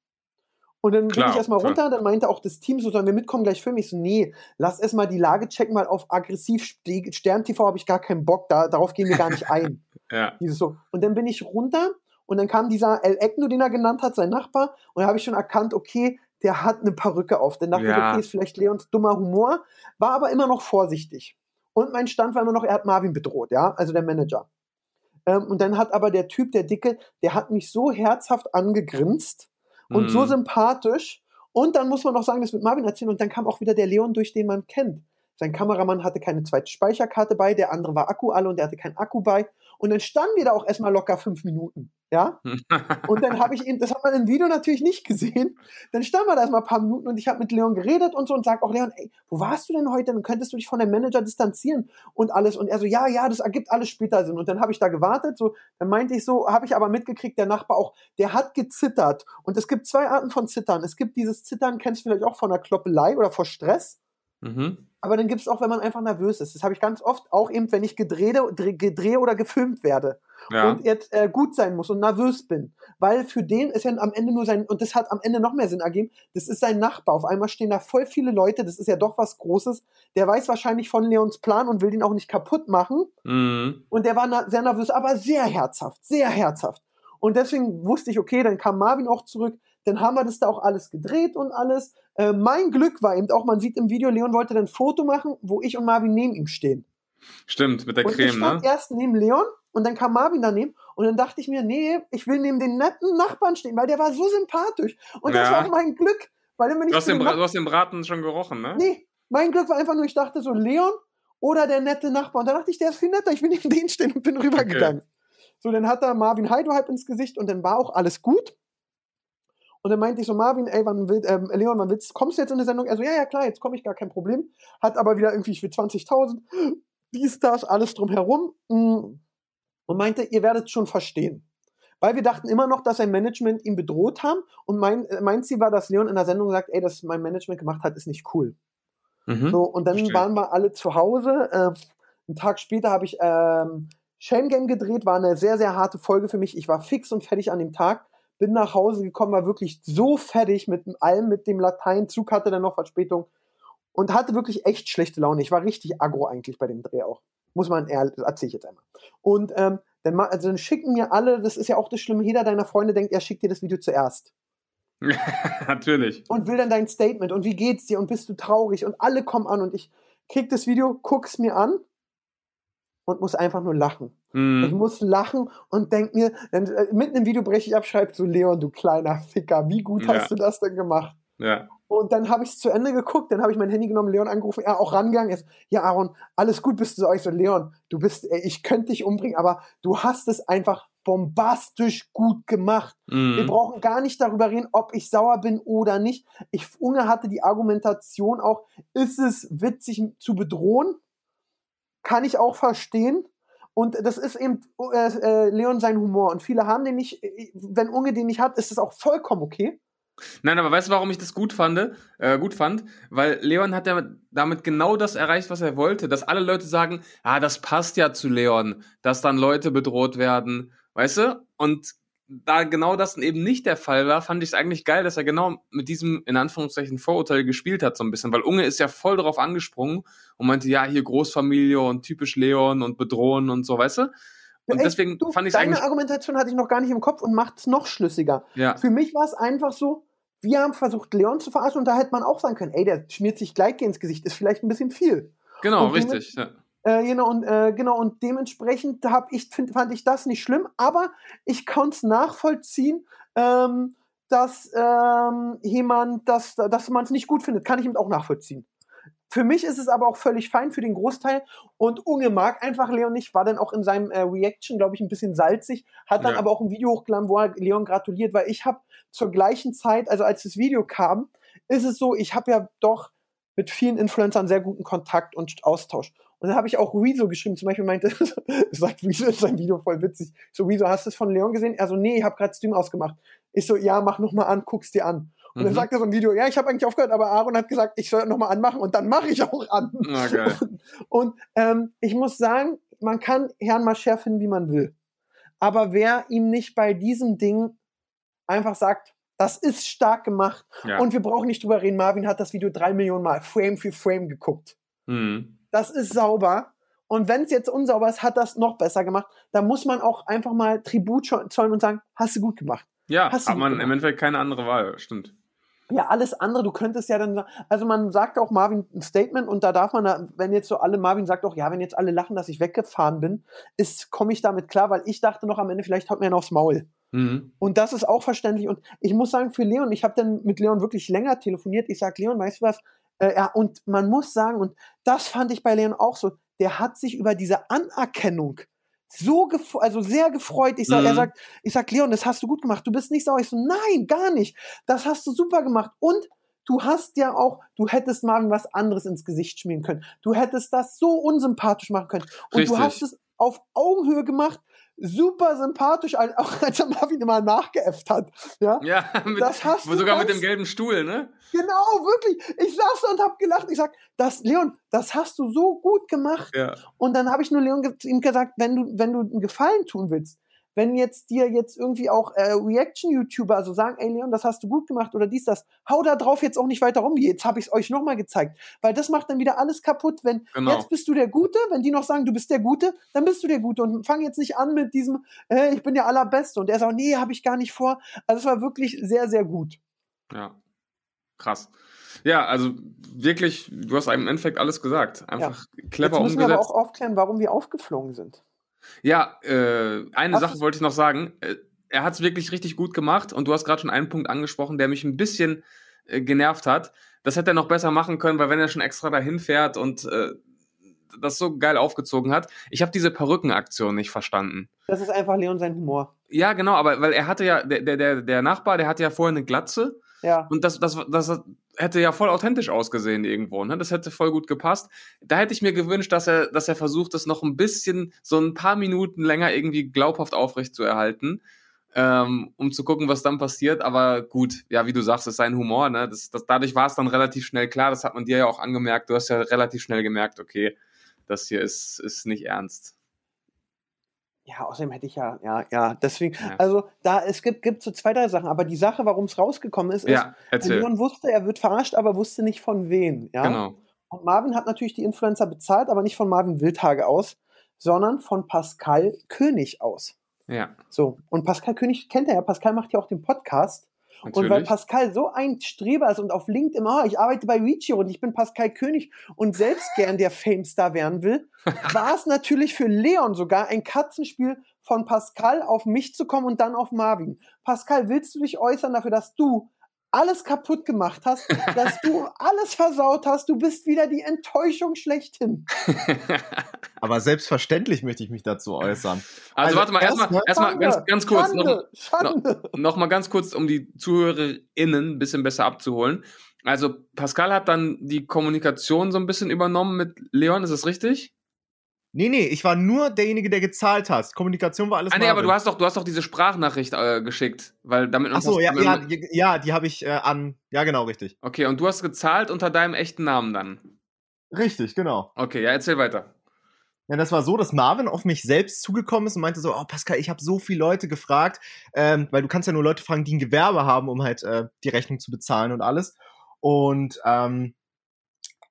Und dann bin Klar, ich erstmal klar. runter, dann meinte auch das Team so, sollen wir mitkommen, gleich filmen? Ich so, nee, lass erstmal die Lage checken, weil auf aggressiv Stern-TV habe ich gar keinen Bock, da, darauf gehen wir gar nicht ein. Ja. Dieses so. Und dann bin ich runter und dann kam dieser El Ekno, den er genannt hat, sein Nachbar, und da habe ich schon erkannt, okay, der hat eine Perücke auf. Dann dachte ich, Ja. okay, ist vielleicht Leons dummer Humor, war aber immer noch vorsichtig. Und mein Stand war immer noch, er hat Marvin bedroht, ja, also der Manager. Ähm, und dann hat aber der Typ, der Dicke, der hat mich so herzhaft angegrinst und Mhm. so sympathisch. Und dann muss man noch sagen, das mit Marvin erzählen. Und dann kam auch wieder der Leon, durch den man kennt. Sein Kameramann hatte keine zweite Speicherkarte bei, der andere war Akku alle und der hatte keinen Akku bei. Und dann standen wir da auch erstmal locker fünf Minuten. Ja? Und dann habe ich ihn, das hat man im Video natürlich nicht gesehen. Dann standen wir da erstmal ein paar Minuten und ich habe mit Leon geredet und so und sag auch Leon, ey, wo warst du denn heute? Dann könntest du dich von dem Manager distanzieren und alles. Und er so, ja, ja, das ergibt alles später Sinn. Und dann habe ich da gewartet, so, dann meinte ich so, habe ich aber mitgekriegt, der Nachbar auch, der hat gezittert. Und es gibt zwei Arten von Zittern. Es gibt dieses Zittern, kennst du vielleicht auch von der Kloppelei oder vor Stress. Mhm. Aber dann gibt es auch, wenn man einfach nervös ist. Das habe ich ganz oft, auch eben, wenn ich gedrehe, dreh- gedrehe oder gefilmt werde Ja. und jetzt äh, gut sein muss und nervös bin. Weil für den ist ja am Ende nur sein, und das hat am Ende noch mehr Sinn ergeben, das ist sein Nachbar. Auf einmal stehen da voll viele Leute, das ist ja doch was Großes. Der weiß wahrscheinlich von Leons Plan und will den auch nicht kaputt machen. Mhm. Und der war na sehr nervös, aber sehr herzhaft, sehr herzhaft. Und deswegen wusste ich, okay, dann kam Marvin auch zurück. Dann haben wir das da auch alles gedreht und alles. Äh, mein Glück war eben auch, man sieht im Video, Leon wollte dann ein Foto machen, wo ich und Marvin neben ihm stehen. Stimmt, mit der und ich Creme, stand ne? erst neben Leon und dann kam Marvin daneben und dann dachte ich mir, nee, ich will neben den netten Nachbarn stehen, weil der war so sympathisch. Und das Ja. war auch mein Glück, weil dann bin ich Du hast, den du hast den Braten schon gerochen, ne? Nee, mein Glück war einfach nur, ich dachte so, Leon oder der nette Nachbar. Und dann dachte ich, der ist viel netter, ich will neben den stehen und bin rübergegangen. So, dann hat da Marvin Heido halb ins Gesicht und dann war auch alles gut. Und dann meinte ich so, Marvin, ey, wann will, ähm, Leon, wann willst, kommst du jetzt in eine Sendung? Er so, ja, ja, klar, jetzt komme ich, gar kein Problem. Hat aber wieder irgendwie, ich will 20.000, dies, das, alles drumherum. Mm. Und meinte, ihr werdet schon verstehen. Weil wir dachten immer noch, dass sein Management ihn bedroht haben. Und mein, äh, mein Ziel war, dass Leon in der Sendung sagt, ey, das mein Management gemacht hat, ist nicht cool. Mhm. So, und dann verstehe. waren wir alle zu Hause. Äh, einen Tag später habe ich ähm, Shame Game gedreht, war eine sehr, sehr harte Folge für mich. Ich war fix und fertig an dem Tag. Bin nach Hause gekommen, war wirklich so fertig mit allem, mit dem Latein. Zug hatte dann noch Verspätung und hatte wirklich echt schlechte Laune. Ich war richtig aggro eigentlich bei dem Dreh auch. Muss man ehrlich, erzähle ich jetzt einmal. Und ähm, dann, also dann schicken mir alle, das ist ja auch das Schlimme, jeder deiner Freunde denkt, er schickt dir das Video zuerst Natürlich. und will dann dein Statement und wie geht's dir und bist du traurig und alle kommen an und ich krieg das Video, guck's mir an und muss einfach nur lachen. Ich Mhm. muss lachen und denk mir, dann, äh, mitten im Video breche ich ab, schreib so, Leon, du kleiner Ficker, wie gut Ja. hast du das denn gemacht? Ja. Und dann habe ich es zu Ende geguckt, dann habe ich mein Handy genommen, Leon angerufen, er auch rangegangen ist. Ja, Aaron, alles gut bist du so. Ich so, Leon, du bist, ey, ich könnte dich umbringen, aber du hast es einfach bombastisch gut gemacht. Wir Mhm. brauchen gar nicht darüber reden, ob ich sauer bin oder nicht. Ich, Unge hatte die Argumentation auch, ist es witzig zu bedrohen? Kann ich auch verstehen. Und das ist eben äh, äh, Leon sein Humor. Und viele haben den nicht, äh, wenn Unge den nicht hat, ist es auch vollkommen okay. Nein, aber weißt du, warum ich das gut fand? Äh, gut fand? Weil Leon hat ja damit genau das erreicht, was er wollte. Dass alle Leute sagen, ah, das passt ja zu Leon, dass dann Leute bedroht werden, weißt du? Und da genau das eben nicht der Fall war, fand ich es eigentlich geil, dass er genau mit diesem, in Anführungszeichen, Vorurteil gespielt hat, so ein bisschen. Weil Unge ist ja voll darauf angesprungen und meinte, ja, hier Großfamilie und typisch Leon und bedrohen und so, weißt du? Und Ey, deswegen du, fand ich deine eigentlich. Argumentation hatte ich noch gar nicht im Kopf und macht es noch schlüssiger. Ja, Für mich war es einfach so, wir haben versucht, Leon zu verarschen und da hätte man auch sagen können, ey, der schmiert sich gleich ins Gesicht, ist vielleicht ein bisschen viel. genau, richtig. Ja. Äh, genau, und, äh, genau, und dementsprechend hab ich, find, fand ich das nicht schlimm, aber ich konnte es nachvollziehen, ähm, dass ähm, jemand, dass, dass man es nicht gut findet, kann ich eben auch nachvollziehen. Für mich ist es aber auch völlig fein für den Großteil und Unge mag einfach Leon nicht, war dann auch in seinem äh, Reaction, glaube ich, ein bisschen salzig, hat dann Ja. aber auch ein Video hochgeladen, wo er Leon gratuliert, weil ich habe zur gleichen Zeit, also als das Video kam, ist es so, ich habe ja doch mit vielen Influencern sehr guten Kontakt und Austausch. Und dann habe ich auch Rezo geschrieben, zum Beispiel meinte, sagt Rezo in seinem Video voll witzig. So, Rezo, hast du es von Leon gesehen? Er so, nee, ich habe gerade Stream ausgemacht. Ich so, ja, mach noch mal an, guck's dir an. Und dann Mhm. sagt er so im Video, ja, ich habe eigentlich aufgehört, aber Aaron hat gesagt, ich soll noch mal anmachen und dann mache ich auch an. Ah, geil. Und ähm, ich muss sagen, man kann Herrn Mascher finden, wie man will. Aber wer ihm nicht bei diesem Ding einfach sagt, das ist stark gemacht Ja. und wir brauchen nicht drüber reden, Marvin hat das Video drei Millionen Mal Frame für Frame geguckt. Mhm. Das ist sauber. Und wenn es jetzt unsauber ist, hat das noch besser gemacht. Da muss man auch einfach mal Tribut zollen und sagen, hast du gut gemacht. Ja, Hast du hat man gemacht. im Endeffekt keine andere Wahl, stimmt. Ja, alles andere, du könntest ja dann, also man sagt auch Marvin ein Statement und da darf man, wenn jetzt so alle, Marvin sagt auch, ja, wenn jetzt alle lachen, dass ich weggefahren bin, ist, komme ich damit klar, weil ich dachte noch am Ende, vielleicht haut mir einer aufs Maul. Mhm. Und das ist auch verständlich. Und ich muss sagen, für Leon, ich habe dann mit Leon wirklich länger telefoniert. Ich sag, Leon, weißt du was? Äh, ja, und man muss sagen, und das fand ich bei Leon auch so, der hat sich über diese Anerkennung so also sehr gefreut. Ich sag, Mhm. er sagt, ich sag, Leon, das hast du gut gemacht. Du bist nicht sauer. Ich so, nein, gar nicht. Das hast du super gemacht. Und du hast ja auch, du hättest Marvin was anderes ins Gesicht schmieren können. Du hättest das so unsympathisch machen können. Und Richtig. du hast es auf Augenhöhe gemacht. Super sympathisch, auch als er Marvin immer nachgeäfft hat. Ja, Ja, mit, Das hast du sogar mit ganz- dem gelben Stuhl, ne? genau, wirklich. Ich saß da und hab gelacht. Ich sag, das, Leon, das hast du so gut gemacht. Ja. Und dann habe ich nur Leon ihm gesagt, wenn du, wenn du einen Gefallen tun willst, wenn jetzt dir jetzt irgendwie auch äh, Reaction-YouTuber so sagen, ey Leon, das hast du gut gemacht oder dies, das, hau da drauf jetzt auch nicht weiter rum. Jetzt habe ich es euch nochmal gezeigt. Weil das macht dann wieder alles kaputt, wenn Genau. jetzt bist du der Gute, wenn die noch sagen, du bist der Gute, dann bist du der Gute. Und fang jetzt nicht an mit diesem, äh, ich bin der Allerbeste. Und er sagt, nee, habe ich gar nicht vor. Also es war wirklich sehr, sehr gut. Ja. Krass. Ja, also wirklich, du hast im Endeffekt alles gesagt. Einfach clever jetzt müssen wir aber umgesetzt. auch aufklären, warum wir aufgeflogen sind. Ja, äh, eine Was Sache wollte ich noch sagen. Äh, Er hat es wirklich richtig gut gemacht und du hast gerade schon einen Punkt angesprochen, der mich ein bisschen äh, genervt hat. Das hätte er noch besser machen können, weil wenn er schon extra dahin fährt und äh, das so geil aufgezogen hat. Ich habe diese Perückenaktion nicht verstanden. Das ist einfach Leon sein Humor. Ja, genau, aber weil er hatte ja, der, der, der, der Nachbar, der hatte ja vorher eine Glatze Ja. und das, das, das hätte ja voll authentisch ausgesehen irgendwo, ne? Das hätte voll gut gepasst. Da hätte ich mir gewünscht, dass er, dass er versucht, das noch ein bisschen, so ein paar Minuten länger irgendwie glaubhaft aufrecht zu erhalten, ähm, um zu gucken, was dann passiert. Aber gut, ja, wie du sagst, ist sein Humor, ne? Das, das, dadurch war es dann relativ schnell klar, das hat man dir ja auch angemerkt. Du hast ja relativ schnell gemerkt, okay, das hier ist, ist nicht ernst. Ja, außerdem hätte ich ja, ja, ja, deswegen, Ja. also da, es gibt, gibt so zwei, drei Sachen, aber die Sache, warum es rausgekommen ist, ist, Ja. Leon wusste, er wird verarscht, aber wusste nicht von wem, ja. Genau. Und Marvin hat natürlich die Influencer bezahlt, aber nicht von Marvin Wildhage aus, sondern von Pascal König aus. Ja, So, und Pascal König kennt er ja, Pascal macht ja auch den Podcast. Und weil natürlich. Pascal so ein Streber ist und auf LinkedIn, oh, ich arbeite bei Reachio und ich bin Pascal König und selbst gern der Famestar werden will, war es natürlich für Leon sogar ein Katzenspiel von Pascal auf mich zu kommen und dann auf Marvin. Pascal, willst du dich äußern dafür, dass du alles kaputt gemacht hast, dass du alles versaut hast, du bist wieder die Enttäuschung schlechthin. Aber selbstverständlich möchte ich mich dazu äußern. Also, Also warte mal, erstmal, erstmal- erstmal ganz, ganz kurz, noch, Schande, Schande. noch mal ganz kurz, um die ZuhörerInnen ein bisschen besser abzuholen. Also, Pascal hat dann die Kommunikation so ein bisschen übernommen mit Leon, ist das richtig? Nee, nee, ich war nur derjenige, der gezahlt hat. Kommunikation war alles Ah, nee, aber du hast doch, du hast doch diese Sprachnachricht äh, geschickt, weil damit Ach so, ja, ja, ja, die habe ich äh, an. Ja, genau, richtig. Okay, und du hast gezahlt unter deinem echten Namen dann. Richtig, genau. Okay, ja, erzähl weiter. Ja, das war so, dass Marvin auf mich selbst zugekommen ist und meinte so, oh Pascal, ich habe so viele Leute gefragt, ähm, weil du kannst ja nur Leute fragen, die ein Gewerbe haben, um halt äh, die Rechnung zu bezahlen und alles. Und ähm,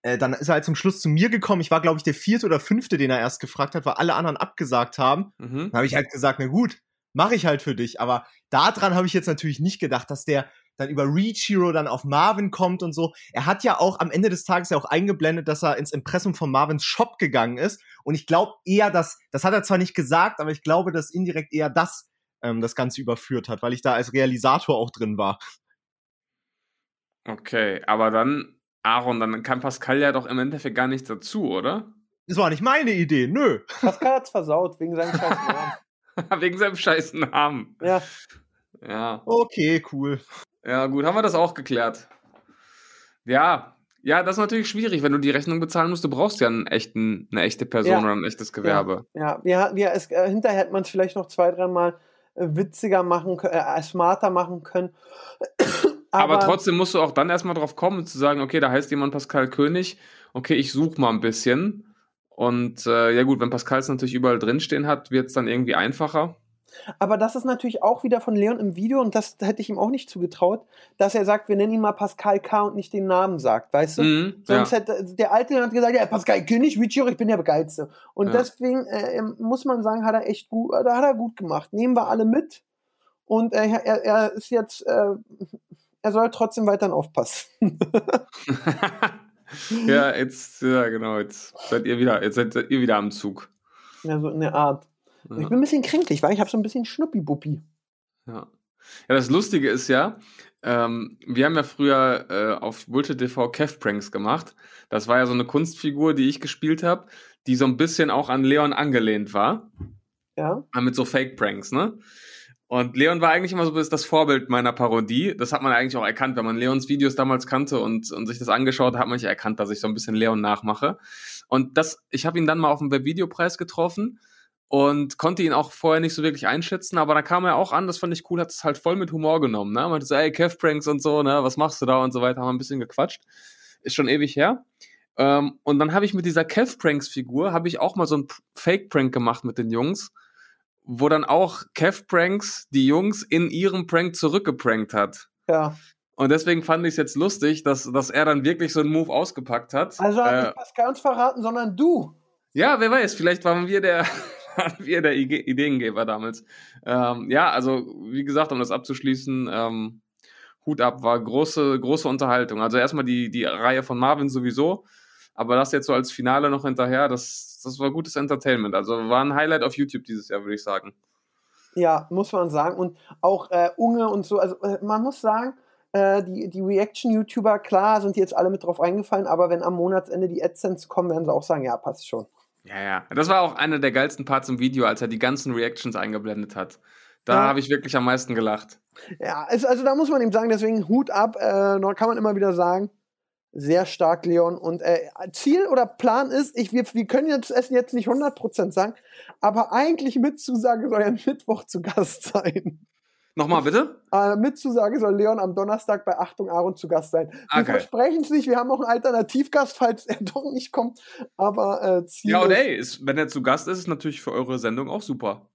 äh, dann ist er halt zum Schluss zu mir gekommen. Ich war, glaube ich, der vierte oder fünfte, den er erst gefragt hat, weil alle anderen abgesagt haben. Mhm. Dann habe ich halt gesagt, na gut, mache ich halt für dich. Aber daran habe ich jetzt natürlich nicht gedacht, dass der dann über Reach Hero dann auf Marvin kommt und so. Er hat ja auch am Ende des Tages ja auch eingeblendet, dass er ins Impressum von Marvins Shop gegangen ist. Und ich glaube eher, dass, das hat er zwar nicht gesagt, aber ich glaube, dass indirekt eher das ähm, das Ganze überführt hat, weil ich da als Realisator auch drin war. Okay, aber dann, Aaron, dann kann Pascal ja doch im Endeffekt gar nichts dazu, oder? Das war nicht meine Idee, nö. Pascal hat's versaut, wegen seinem scheiß Namen. Wegen seinem scheiß Namen. Ja, Ja. Okay, cool. Ja, gut, haben wir das auch geklärt. Ja, ja, das ist natürlich schwierig, wenn du die Rechnung bezahlen musst. Du brauchst ja einen echten, eine echte Person Ja. oder ein echtes Gewerbe. ja, ja, ja es, äh, hinterher hätte man es vielleicht noch zwei, dreimal äh, witziger machen können, äh, smarter machen können. Aber, trotzdem musst du auch dann erstmal drauf kommen, zu sagen, okay, da heißt jemand Pascal König, okay, ich suche mal ein bisschen. Und äh, ja gut, wenn Pascal es natürlich überall drinstehen hat, wird es dann irgendwie einfacher. Aber das ist natürlich auch wieder von Leon im Video und das hätte ich ihm auch nicht zugetraut, dass er sagt, wir nennen ihn mal Pascal K. und nicht den Namen sagt, weißt du? Mhm, Sonst ja. hätte der Alte hat gesagt, ja, Pascal König, Vichiro, ich bin der Geilste. Und Ja. deswegen äh, muss man sagen, hat er echt gut, da hat er gut gemacht. Nehmen wir alle mit. Und äh, er, er ist jetzt, äh, er soll trotzdem weiterhin aufpassen. ja, jetzt, ja, genau, jetzt seid ihr wieder, jetzt seid ihr wieder am Zug. ja, so in der Art. Ich Ja. bin ein bisschen kränklich, weil ich habe so ein bisschen Schnuppi-Buppi. Ja. ja, das Lustige ist ja, ähm, wir haben ja früher äh, auf Bullshit TV Kev Pranks gemacht. Das war ja so eine Kunstfigur, die ich gespielt habe, die so ein bisschen auch an Leon angelehnt war. Ja. Mit so Fake Pranks, ne? Und Leon war eigentlich immer so das Vorbild meiner Parodie. Das hat man eigentlich auch erkannt, wenn man Leons Videos damals kannte und, und sich das angeschaut hat, hat man nicht erkannt, dass ich so ein bisschen Leon nachmache. Und das, ich habe ihn dann mal auf dem Webvideopreis getroffen und konnte ihn auch vorher nicht so wirklich einschätzen, aber da kam er auch an, das fand ich cool, hat es halt voll mit Humor genommen, ne? Meinte so, ey, Kev-Pranks und so, ne, was machst du da und so weiter, haben wir ein bisschen gequatscht. Ist schon ewig her. Ähm, und dann habe ich mit dieser Kev-Pranks-Figur, habe ich auch mal so einen Fake-Prank gemacht mit den Jungs, wo dann auch Kev-Pranks die Jungs in ihrem Prank zurückgeprankt hat. Ja. Und deswegen fand ich es jetzt lustig, dass, dass er dann wirklich so einen Move ausgepackt hat. Also hat Äh, nicht Pascal uns verraten, sondern du. ja, wer weiß, vielleicht waren wir der, wir der Ide- Ideengeber damals. Ähm, ja, also wie gesagt, um das abzuschließen, ähm, Hut ab, war große, große Unterhaltung. Also erstmal die, die Reihe von Marvin sowieso, aber das jetzt so als Finale noch hinterher, das, das war gutes Entertainment. Also war ein Highlight auf YouTube dieses Jahr, würde ich sagen. Ja, muss man sagen. Und auch äh, Unge und so. Also äh, man muss sagen, äh, die, die Reaction-YouTuber, klar, sind jetzt alle mit drauf eingefallen, aber wenn am Monatsende die AdSense kommen, werden sie auch sagen, ja, passt schon. Ja, ja. Das war auch einer der geilsten Parts im Video, als er die ganzen Reactions eingeblendet hat. Da Ja. habe ich wirklich am meisten gelacht. Ja, es, also da muss man ihm sagen, deswegen Hut ab, äh, kann man immer wieder sagen. Sehr stark, Leon. Und äh, Ziel oder Plan ist, ich, wir, wir können jetzt es jetzt nicht 100% sagen, aber eigentlich mit Zusage soll er Mittwoch zu Gast sein. Nochmal bitte? Äh, mit Zusage soll Leon am Donnerstag bei Achtung Aaron zu Gast sein. Wir geil. versprechen es nicht, wir haben auch einen Alternativgast, falls er doch nicht kommt. Aber äh, Ziel Ja, ist, ey, ist, wenn er zu Gast ist, ist natürlich für eure Sendung auch super.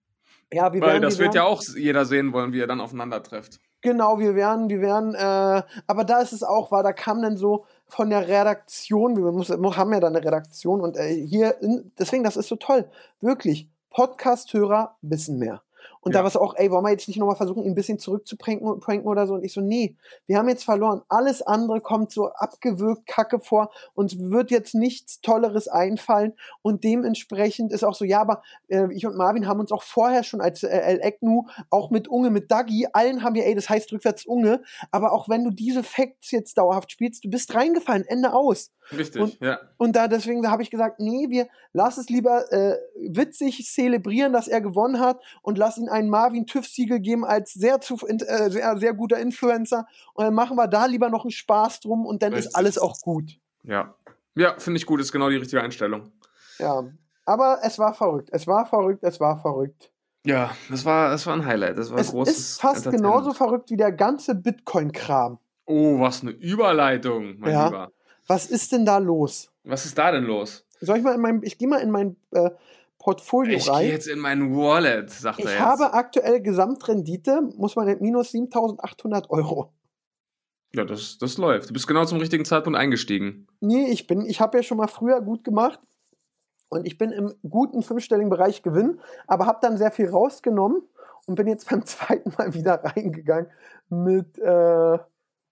ja, wir Weil werden, das wir wird ja werden, auch jeder sehen wollen, wie ihr dann aufeinander trefft. Genau, wir werden, wir werden, äh, aber da ist es auch, war, da kam dann so von der Redaktion, wir haben ja da eine Redaktion und äh, hier, deswegen, das ist so toll, wirklich, Podcast-Hörer wissen mehr. Und da Ja. war es auch, ey, wollen wir jetzt nicht nochmal versuchen, ihn ein bisschen zurückzupranken pranken oder so? Und ich so, nee, wir haben jetzt verloren. Alles andere kommt so abgewürgt, kacke vor. Uns wird jetzt nichts Tolleres einfallen. Und dementsprechend ist auch so, ja, aber äh, ich und Marvin haben uns auch vorher schon als äh, El Egnu, auch mit Unge, mit Dagi, allen haben wir, ey, das heißt rückwärts Unge. Aber auch wenn du diese Facts jetzt dauerhaft spielst, du bist reingefallen, Ende aus. Richtig, Und- ja. Und da deswegen da habe ich gesagt, nee, wir lass es lieber äh, witzig zelebrieren, dass er gewonnen hat und lass ihn einen Marvin TÜV-Siegel geben als sehr, zu, äh, sehr, sehr guter Influencer. Und dann machen wir da lieber noch einen Spaß drum und dann Richtig. ist alles auch gut. Ja, ja finde ich gut, ist genau die richtige Einstellung. Ja. Aber es war verrückt. Es war verrückt, es war verrückt. Ja, das war, das war ein Highlight. Das war ein Es großes ist fast genauso verrückt wie der ganze Bitcoin-Kram. Oh, was eine Überleitung, mein Ja. Lieber. Was ist denn da los? Was ist da denn los? Soll ich mal in mein, ich gehe mal in mein äh, Portfolio Ich gehe rein. jetzt in mein Wallet, sagt er Ich jetzt. habe aktuell Gesamtrendite, muss man nennt, minus 7800 Euro. ja, das, das läuft. Du bist genau zum richtigen Zeitpunkt eingestiegen. Nee, ich bin, ich habe ja schon mal früher gut gemacht und ich bin im guten fünfstelligen Bereich Gewinn, aber habe dann sehr viel rausgenommen und bin jetzt beim zweiten Mal wieder reingegangen mit, äh,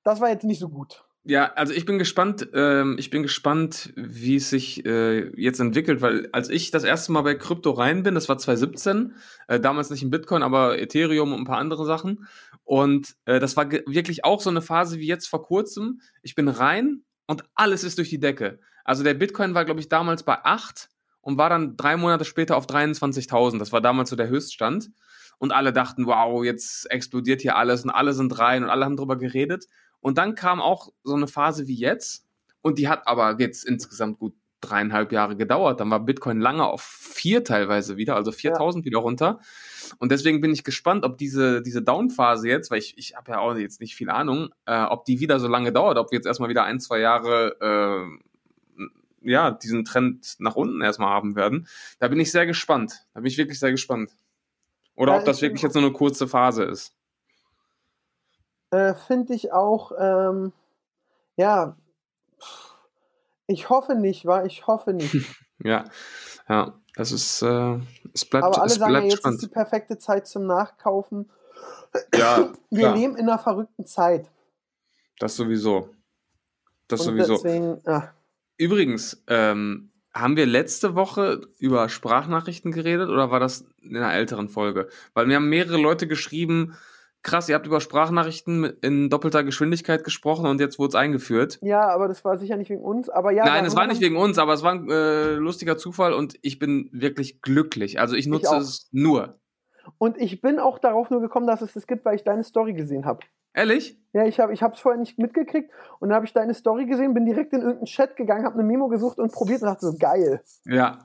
das war jetzt nicht so gut. Ja, also ich bin gespannt, ähm, ich bin gespannt, wie es sich äh, jetzt entwickelt, weil als ich das erste Mal bei Krypto rein bin, das war 2017, äh, damals nicht in Bitcoin, aber Ethereum und ein paar andere Sachen. Und äh, das war wirklich auch so eine Phase wie jetzt vor kurzem. Ich bin rein und alles ist durch die Decke. Also der Bitcoin war, glaube ich, damals bei 8 und war dann drei Monate später auf 23.000. Das war damals so der Höchststand. Und alle dachten, wow, jetzt explodiert hier alles und alle sind rein und alle haben drüber geredet. Und dann kam auch so eine Phase wie jetzt. Und die hat aber jetzt insgesamt gut dreieinhalb Jahre gedauert. Dann war Bitcoin lange auf vier teilweise wieder, also 4000 wieder runter. Und deswegen bin ich gespannt, ob diese, diese Down-Phase jetzt, weil ich, ich habe ja auch jetzt nicht viel Ahnung, äh, ob die wieder so lange dauert, ob wir jetzt erstmal wieder ein, zwei Jahre äh, ja, diesen Trend nach unten erstmal haben werden. Da bin ich sehr gespannt. Da bin ich wirklich sehr gespannt. Oder Ja, ob das wirklich jetzt nur eine kurze Phase ist. Äh, Finde ich auch, ähm, ja, ich hoffe nicht, war ich hoffe nicht. Ja, ja, das ist, äh, es bleibt, Aber alle es sagen ja, jetzt ist die spannend. perfekte Zeit zum Nachkaufen. Ja, Wir klar, leben in einer verrückten Zeit. das sowieso. Das und sowieso. deswegen, ah, Übrigens, ähm, haben wir letzte Woche über Sprachnachrichten geredet oder war das in einer älteren Folge? Weil mir haben mehrere Leute geschrieben, krass, ihr habt über Sprachnachrichten in doppelter Geschwindigkeit gesprochen und jetzt wurde es eingeführt. ja, aber das war sicher nicht wegen uns. Aber ja, Nein, es war nicht wegen uns, aber es war ein äh, lustiger Zufall und ich bin wirklich glücklich. Also ich nutze auch. es nur. Und ich bin auch darauf nur gekommen, dass es das gibt, weil ich deine Story gesehen habe. Ehrlich? Ja, ich habe es vorher nicht mitgekriegt und dann habe ich deine Story gesehen, bin direkt in irgendeinen Chat gegangen, habe eine Memo gesucht und probiert und dachte so, geil. Ja.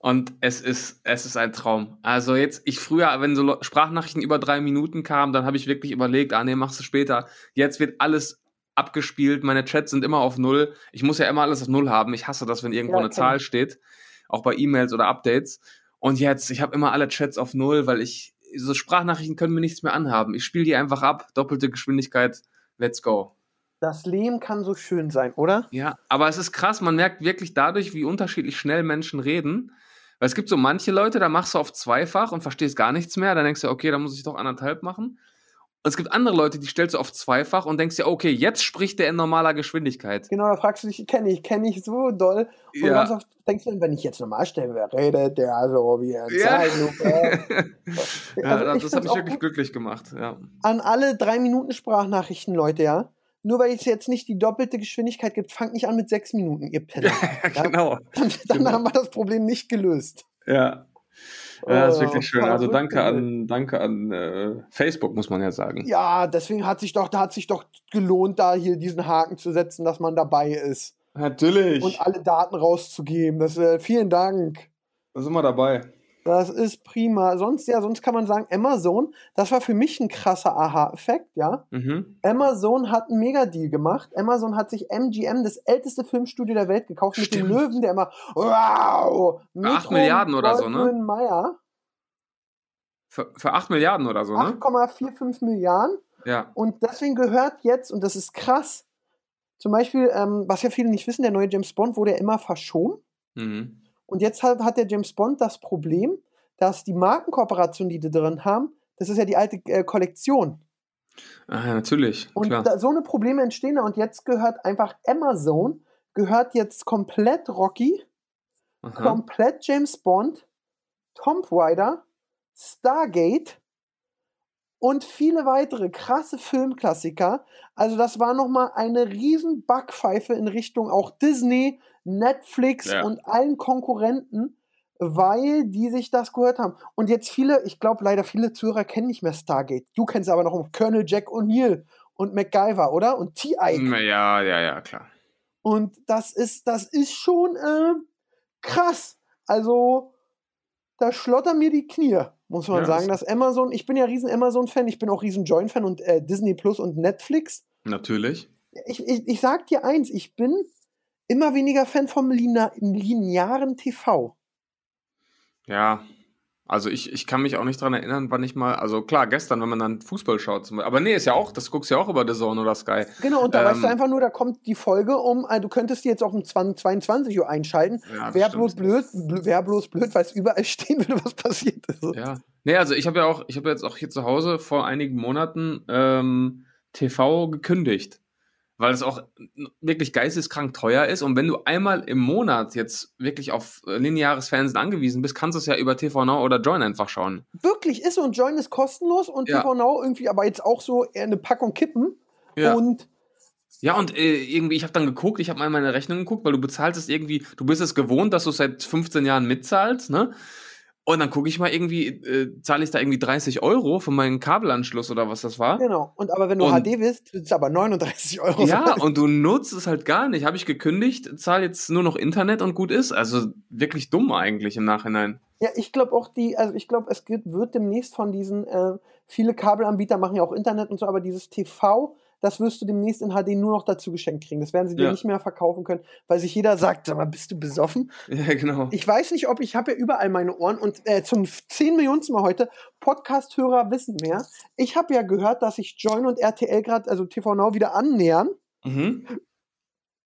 Und es ist, es ist ein Traum. Also jetzt, ich früher, wenn so Sprachnachrichten über drei Minuten kamen, dann habe ich wirklich überlegt, ah nee, machst du später. Jetzt wird alles abgespielt, meine Chats sind immer auf Null. Ich muss ja immer alles auf Null haben. Ich hasse das, wenn irgendwo Ja, eine Zahl ich. steht. Auch bei E-Mails oder Updates. Und jetzt, ich habe immer alle Chats auf Null, weil ich, so Sprachnachrichten können mir nichts mehr anhaben. Ich spiele die einfach ab, doppelte Geschwindigkeit, let's go. Das Leben kann so schön sein, oder? Ja, aber es ist krass, man merkt wirklich dadurch, wie unterschiedlich schnell Menschen reden. Weil es gibt so manche Leute, da machst du auf zweifach und verstehst gar nichts mehr. Dann denkst du, okay, da muss ich doch anderthalb machen. Und es gibt andere Leute, die stellst du auf zweifach und denkst dir, okay, jetzt spricht der in normaler Geschwindigkeit. Genau, da fragst du dich, kenne ich, kenne ich so doll. Und Ja. ganz oft denkst du, wenn ich jetzt normal stellen würde, redet der so wie ein Ja. Zeitlupe. ja, Also das hat mich wirklich glücklich gemacht. Ja. An alle drei Minuten Sprachnachrichten, Leute, ja. Nur weil es jetzt nicht die doppelte Geschwindigkeit gibt, fangt nicht an mit sechs Minuten, ihr Penner. Ja. genau. Dann, dann Genau. haben wir das Problem nicht gelöst. Ja. Ja, das ist Oh, wirklich schön. Also danke an, danke an äh, Facebook, muss man ja sagen. Ja, deswegen hat sich doch, da hat sich doch gelohnt, da hier diesen Haken zu setzen, dass man dabei ist Natürlich. und alle Daten rauszugeben. Das, äh, vielen Dank. da sind wir dabei. Das ist prima. Sonst, ja, sonst kann man sagen, Amazon, das war für mich ein krasser Aha-Effekt, ja. Mhm. Amazon hat einen Mega-Deal gemacht. Amazon hat sich MGM, das älteste Filmstudio der Welt, gekauft mit dem. Löwen, der immer wow! acht Milliarden oder so, ne? Meyer, Für, für 8 Milliarden oder so, ne? 8,45 Milliarden. Ja. Und deswegen gehört jetzt, und das ist krass, zum Beispiel, ähm, was ja viele nicht wissen, der neue James Bond wurde ja immer verschoben. Mhm. Und jetzt hat, hat der James Bond das Problem, dass die Markenkooperation, die die drin haben, das ist ja die alte äh, Kollektion. Ah, ja, natürlich. Und klar. da, so eine Probleme entstehen da. Und jetzt gehört einfach Amazon, gehört jetzt komplett Rocky, Aha. komplett James Bond, Tomb Raider, Stargate und viele weitere krasse Filmklassiker. Also das war nochmal eine riesen Backpfeife in Richtung auch Disney, Netflix Ja. und allen Konkurrenten, weil die sich das gehört haben. Und jetzt viele, ich glaube leider viele Zuhörer kennen nicht mehr Stargate. Du kennst aber noch Colonel Jack O'Neill und MacGyver, oder? Und T.I. Ja, ja, ja, klar. Und das ist, das ist schon äh, krass. also da schlottern mir die Knie, muss man Ja, sagen. das- Das Amazon, ich bin ja riesen Amazon-Fan, ich bin auch riesen Join-Fan und äh, Disney Plus und Netflix. Natürlich. Ich, ich, ich sag dir eins, ich bin immer weniger Fan vom Lina linearen TV. Ja. Also ich, ich kann mich auch nicht dran erinnern, wann ich mal, also klar, gestern, wenn man dann Fußball schaut, zum Beispiel. aber nee, ist ja auch, das guckst du ja auch über The Zone oder Sky. Genau, und da weißt du Ähm, einfach nur, da kommt die Folge um, äh, du könntest die jetzt auch um 20, 22 Uhr einschalten. Ja, stimmt. bloß blöd, bl wär bloß blöd, weil es überall stehen würde, was passiert ist. Ja. Nee, also ich habe ja auch, ich habe jetzt auch hier zu Hause vor einigen Monaten ähm, TV gekündigt. Weil es auch wirklich geisteskrank teuer ist. Und wenn du einmal im Monat jetzt wirklich auf lineares Fernsehen angewiesen bist, kannst du es ja über TV Now oder Join einfach schauen. Wirklich ist so, und Join ist kostenlos und Ja. TV Now irgendwie aber jetzt auch so eher eine Packung Kippen. Ja. Und Ja, und äh, irgendwie, ich habe dann geguckt, ich habe mal meine Rechnung geguckt, weil du bezahlst es irgendwie, du bist es gewohnt, dass du seit 15 Jahren mitzahlst, ne? Und dann gucke ich mal irgendwie, äh, zahle ich da irgendwie 30 Euro für meinen Kabelanschluss oder was das war. genau. Und aber wenn du Und- HD willst, wird es aber 39 Euro Ja, und du nutzt es halt gar nicht. Habe ich gekündigt, zahle jetzt nur noch Internet und gut ist. Also wirklich dumm eigentlich im Nachhinein. Ja, ich glaube auch die, also ich glaube, es wird demnächst von diesen, äh, viele Kabelanbieter machen ja auch Internet und so, aber dieses TV, das wirst du demnächst in HD nur noch dazu geschenkt kriegen. Das werden sie dir Ja. nicht mehr verkaufen können, weil sich jeder sagt, sag mal, bist du besoffen? Ja, genau. Ich weiß nicht, ob ich habe ja überall meine Ohren und äh, zum 10 Millionsten Mal heute, Podcast-Hörer wissen mehr. Ich habe ja gehört, dass sich Join und RTL gerade, also TV Now, wieder annähern. Mhm.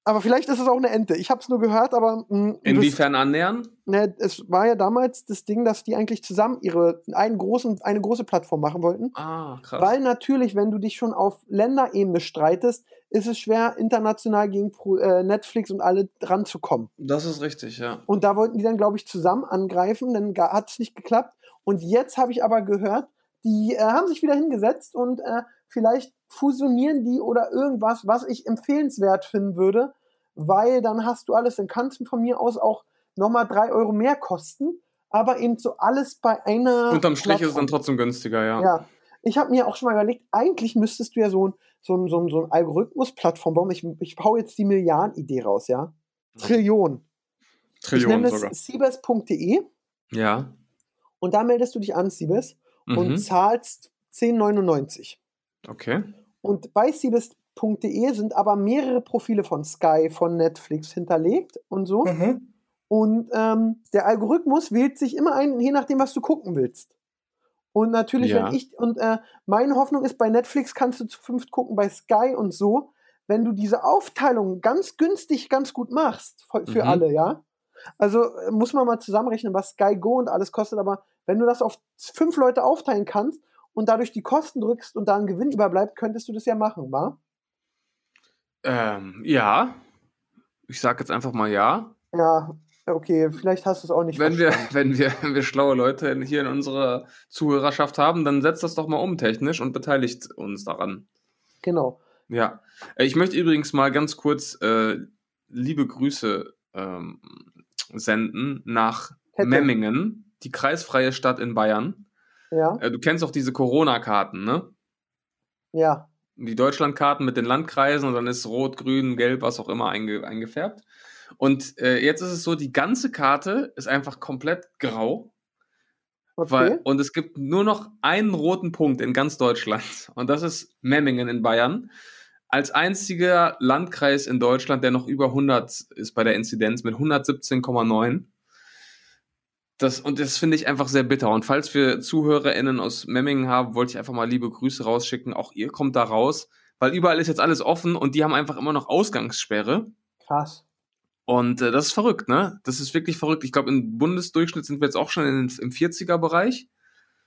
Aber vielleicht ist es auch eine Ente. Ich habe es nur gehört, aber mh, wisst- Inwiefern annähern? ne, es war ja damals das Ding, dass die eigentlich zusammen ihre einen großen, eine große Plattform machen wollten. Ah, krass. Weil natürlich, wenn du dich schon auf Länderebene streitest, ist es schwer, international gegen äh, Netflix und alle dran zu kommen. das ist richtig, ja. Und da wollten die dann, glaube ich, zusammen angreifen, dann hat es nicht geklappt. Und jetzt habe ich aber gehört, die äh, haben sich wieder hingesetzt und äh, vielleicht fusionieren die oder irgendwas, was ich empfehlenswert finden würde, weil dann hast du alles, dann kannst du von mir aus auch nochmal drei Euro mehr kosten, aber eben so alles bei einer. Unterm Strich ist es dann Plattform. trotzdem günstiger, ja. Ja. Ich habe mir auch schon mal überlegt, eigentlich müsstest du ja so ein, so ein, so ein, so ein Algorithmus-Plattform bauen. Ich, ich hau jetzt die Milliarden-Idee raus, ja? Trillion. ich Trillionen nenne sogar. es siebes.de Ja. und da meldest du dich an, Siebes, und Mhm. zahlst 10,99. Okay. Und bei siebes.de sind aber mehrere Profile von Sky, von Netflix hinterlegt und so. Mhm. Und ähm, der Algorithmus wählt sich immer ein, je nachdem, was du gucken willst. Und natürlich, Ja. wenn ich, und äh, meine Hoffnung ist, bei Netflix kannst du zu fünft gucken, bei Sky und so, wenn du diese Aufteilung ganz günstig, ganz gut machst, für, für Mhm. alle, ja. Also äh, muss man mal zusammenrechnen, was Sky Go und alles kostet, aber wenn du das auf fünf Leute aufteilen kannst und dadurch die Kosten drückst und da ein Gewinn überbleibt, könntest du das ja machen, wa? Ähm, ja. Ich sag jetzt einfach mal ja. Ja, okay, vielleicht hast du es auch nicht Wenn wir, verstanden. wenn, wir, wenn wir schlaue Leute hier in unserer Zuhörerschaft haben, dann setzt das doch mal um technisch und beteiligt uns daran. Genau. Ja. Äh, Ich möchte übrigens mal ganz kurz äh, liebe Grüße ähm, senden nach Hätte. Memmingen, die kreisfreie Stadt in Bayern. Ja, Äh, du kennst auch diese Corona-Karten, ne? ja. die Deutschlandkarten mit den Landkreisen und dann ist rot, grün, gelb, was auch immer einge eingefärbt. Und äh, jetzt ist es so, die ganze Karte ist einfach komplett grau. Okay. Weil, und es gibt nur noch einen roten Punkt in ganz Deutschland. Und das ist Memmingen in Bayern. Als einziger Landkreis in Deutschland, der noch über 100 ist bei der Inzidenz mit 117,9. Das, und das finde ich einfach sehr bitter. Und falls wir ZuhörerInnen aus Memmingen haben, wollte ich einfach mal liebe Grüße rausschicken. Auch ihr kommt da raus, weil überall ist jetzt alles offen und die haben einfach immer noch Ausgangssperre. Krass. Und äh, das ist verrückt, ne? Das ist wirklich verrückt. Ich glaube, im Bundesdurchschnitt sind wir jetzt auch schon in, im 40er-Bereich.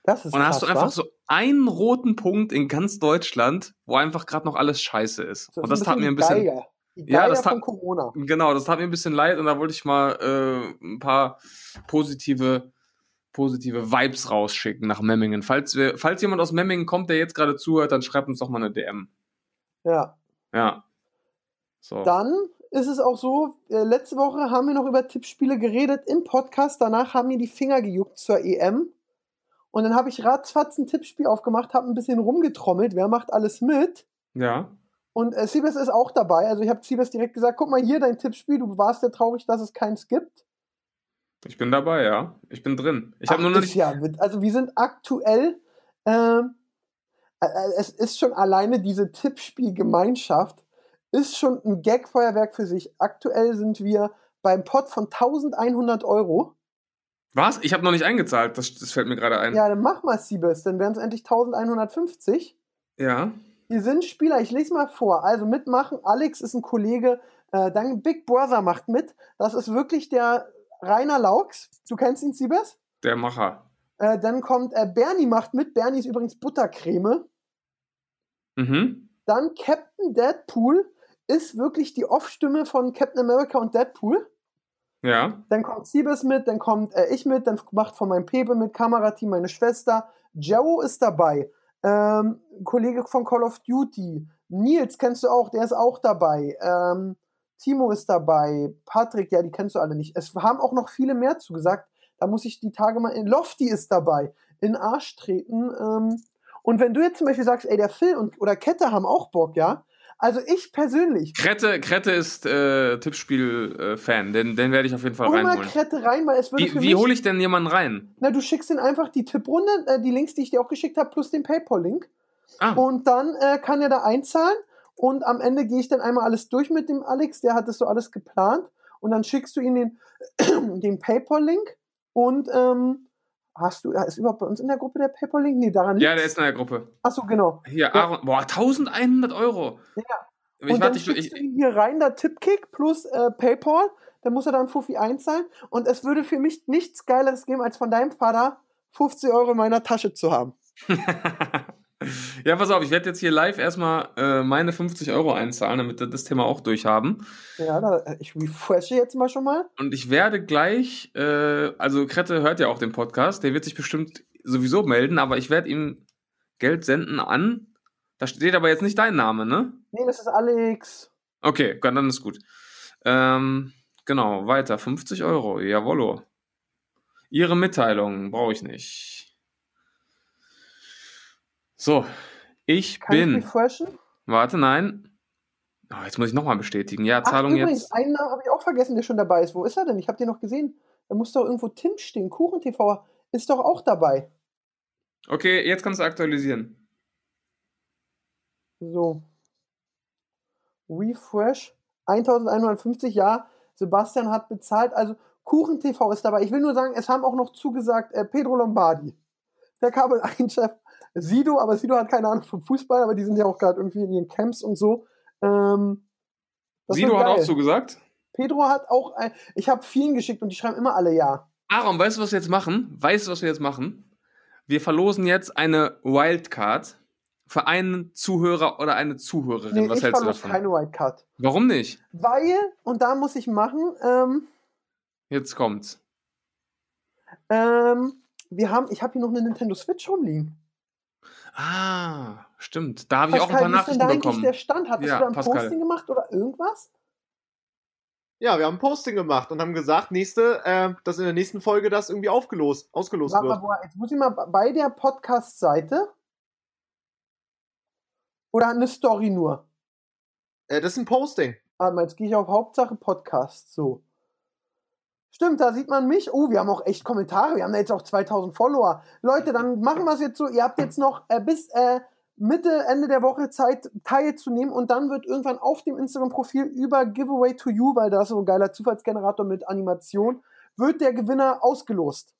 Das ist Und dann hast du krass, einfach wa? so einen roten Punkt in ganz Deutschland, wo einfach gerade noch alles scheiße ist. So und das tat mir ein bisschen bisschen. Ja, das tat- von Corona. Genau, das tat mir ein bisschen leid und da wollte ich mal äh, ein paar positive, positive Vibes rausschicken nach Memmingen. Falls, wir, falls jemand aus Memmingen kommt, der jetzt gerade zuhört, dann schreibt uns doch mal eine DM. Ja. Ja. So. Dann ist es auch so, äh, letzte Woche haben wir noch über Tippspiele geredet im Podcast. Danach haben mir die Finger gejuckt zur EM. Und dann habe ich ratzfatz ein Tippspiel aufgemacht, habe ein bisschen rumgetrommelt. Wer macht alles mit? Ja. Und äh, Siebes ist auch dabei. Also ich habe Siebes direkt gesagt, guck mal hier dein Tippspiel. Du warst ja traurig, dass es keins gibt. Ich bin dabei, ja. Ich bin drin. Ich habe nur noch nicht. Ja, also wir sind aktuell, ähm, äh, äh, es ist schon alleine diese Tippspielgemeinschaft, ist schon ein Gag-Feuerwerk für sich. Aktuell sind wir beim Pot von 1100 Euro. Was? Ich habe noch nicht eingezahlt. Das, das fällt mir gerade ein. Ja, dann mach mal, Siebes, dann wären es endlich 1150. ja. Hier sind Spieler, ich lese mal vor. Also mitmachen, Alex ist ein Kollege, äh, dann Big Brother macht mit. Das ist wirklich der Rainer Laux. Du kennst ihn, Siebes? Der Macher. Äh, dann kommt äh, Bernie macht mit. Bernie ist übrigens Buttercreme. Mhm. Dann Captain Deadpool ist wirklich die Off-Stimme von Captain America und Deadpool. Ja. Dann kommt Siebes mit, dann kommt äh, ich mit, dann macht von meinem Pepe mit, Kamerateam meine Schwester. Joe ist dabei. Ähm, ein Kollege von Call of Duty. Nils kennst du auch, der ist auch dabei. Ähm, Timo ist dabei. Patrick, ja, die kennst du alle nicht. Es haben auch noch viele mehr zugesagt. Da muss ich die Tage mal in. Lofty ist dabei. In Arsch treten. Ähm, und wenn du jetzt zum Beispiel sagst, ey, der Phil und, oder Kette haben auch Bock, ja? Also ich persönlich, Krette, Krette ist äh, Tippspiel-Fan. den, den werde ich auf jeden Fall hol mal reinholen. Krette rein, weil es würde Wie, wie hole ich denn jemanden rein? Na, du schickst ihn einfach die Tipprunde, äh, die Links, die ich dir auch geschickt habe, plus den PayPal-Link. Ah, Und dann äh, kann er da einzahlen. Und am Ende gehe ich dann einmal alles durch mit dem Alex, der hat das so alles geplant. Und dann schickst du ihm den, den PayPal-Link. Und ähm, hast du, ist überhaupt bei uns in der Gruppe der PayPal-Link? Nee, daran ja, der ist in der Gruppe. Achso, genau. Hier, Ja. Aaron. Boah, 1100 Euro. Ja. Ich und warte, dann ich, ich, du hier rein, da Tippkick plus äh, PayPal. Dann muss er dann Fuffi einzahlen. Und es würde für mich nichts Geileres geben, als von deinem Vater 50 Euro in meiner Tasche zu haben. ja, pass auf, ich werde jetzt hier live erstmal äh, meine 50 Euro einzahlen, damit wir das Thema auch durchhaben. Ja, da, ich refreshe jetzt mal schon mal. Und ich werde gleich, äh, also Krette hört ja auch den Podcast, der wird sich bestimmt sowieso melden, aber ich werde ihm Geld senden an. Da steht aber jetzt nicht dein Name, ne? Nee, das ist Alex. Okay, dann ist gut. Ähm, genau, weiter. 50 Euro, jawollo. Ihre Mitteilung brauche ich nicht. So, ich Kann bin. ich refreshen? Warte, nein. Oh, jetzt muss ich nochmal bestätigen. Ja, Ach, Zahlung übrigens, jetzt. einen Namen habe ich auch vergessen, der schon dabei ist. Wo ist er denn? Ich habe den noch gesehen. Da muss doch irgendwo Tim stehen. KuchenTV ist doch auch dabei. Okay, jetzt kannst du aktualisieren. So. Refresh. 1150, ja. Sebastian hat bezahlt. Also KuchenTV ist dabei. Ich will nur sagen, es haben auch noch zugesagt äh, Pedro Lombardi. Der Kabel 1 Chef. Sido, aber Sido hat keine Ahnung vom Fußball, aber die sind ja auch gerade irgendwie in ihren Camps und so. Ähm, Sido hat auch zugesagt. Pedro hat auch, ein, ich habe vielen geschickt und die schreiben immer alle ja. Aaron, weißt du, was wir jetzt machen? Weißt du, was wir jetzt machen? Wir verlosen jetzt eine Wildcard für einen Zuhörer oder eine Zuhörerin. Nee, was ich hältst du verlose davon? keine Wildcard. Warum nicht? Weil, und da muss ich machen, ähm, Jetzt kommt's. ähm, wir haben, ich habe hier noch eine Nintendo Switch rumliegen. Ah, stimmt. Da habe ich auch ein paar wie ist denn Nachrichten da eigentlich bekommen. der Stand? Hattest Ja, du da ein Pascal. Posting gemacht oder irgendwas? Ja, wir haben ein Posting gemacht und haben gesagt, nächste, äh, dass in der nächsten Folge das irgendwie aufgelost, ausgelost Warte mal, wird. jetzt muss ich mal bei der Podcast-Seite oder eine Story nur. Äh, das ist ein Posting. Warte mal, jetzt gehe ich auf Hauptsache Podcast. So. Stimmt, da sieht man mich. Oh, wir haben auch echt Kommentare. Wir haben da jetzt auch 2000 Follower. Leute, dann machen wir es jetzt so. Ihr habt jetzt noch äh, bis äh, Mitte, Ende der Woche Zeit teilzunehmen und dann wird irgendwann auf dem Instagram-Profil über Giveaway to You, weil da ist so ein geiler Zufallsgenerator mit Animation, wird der Gewinner ausgelost.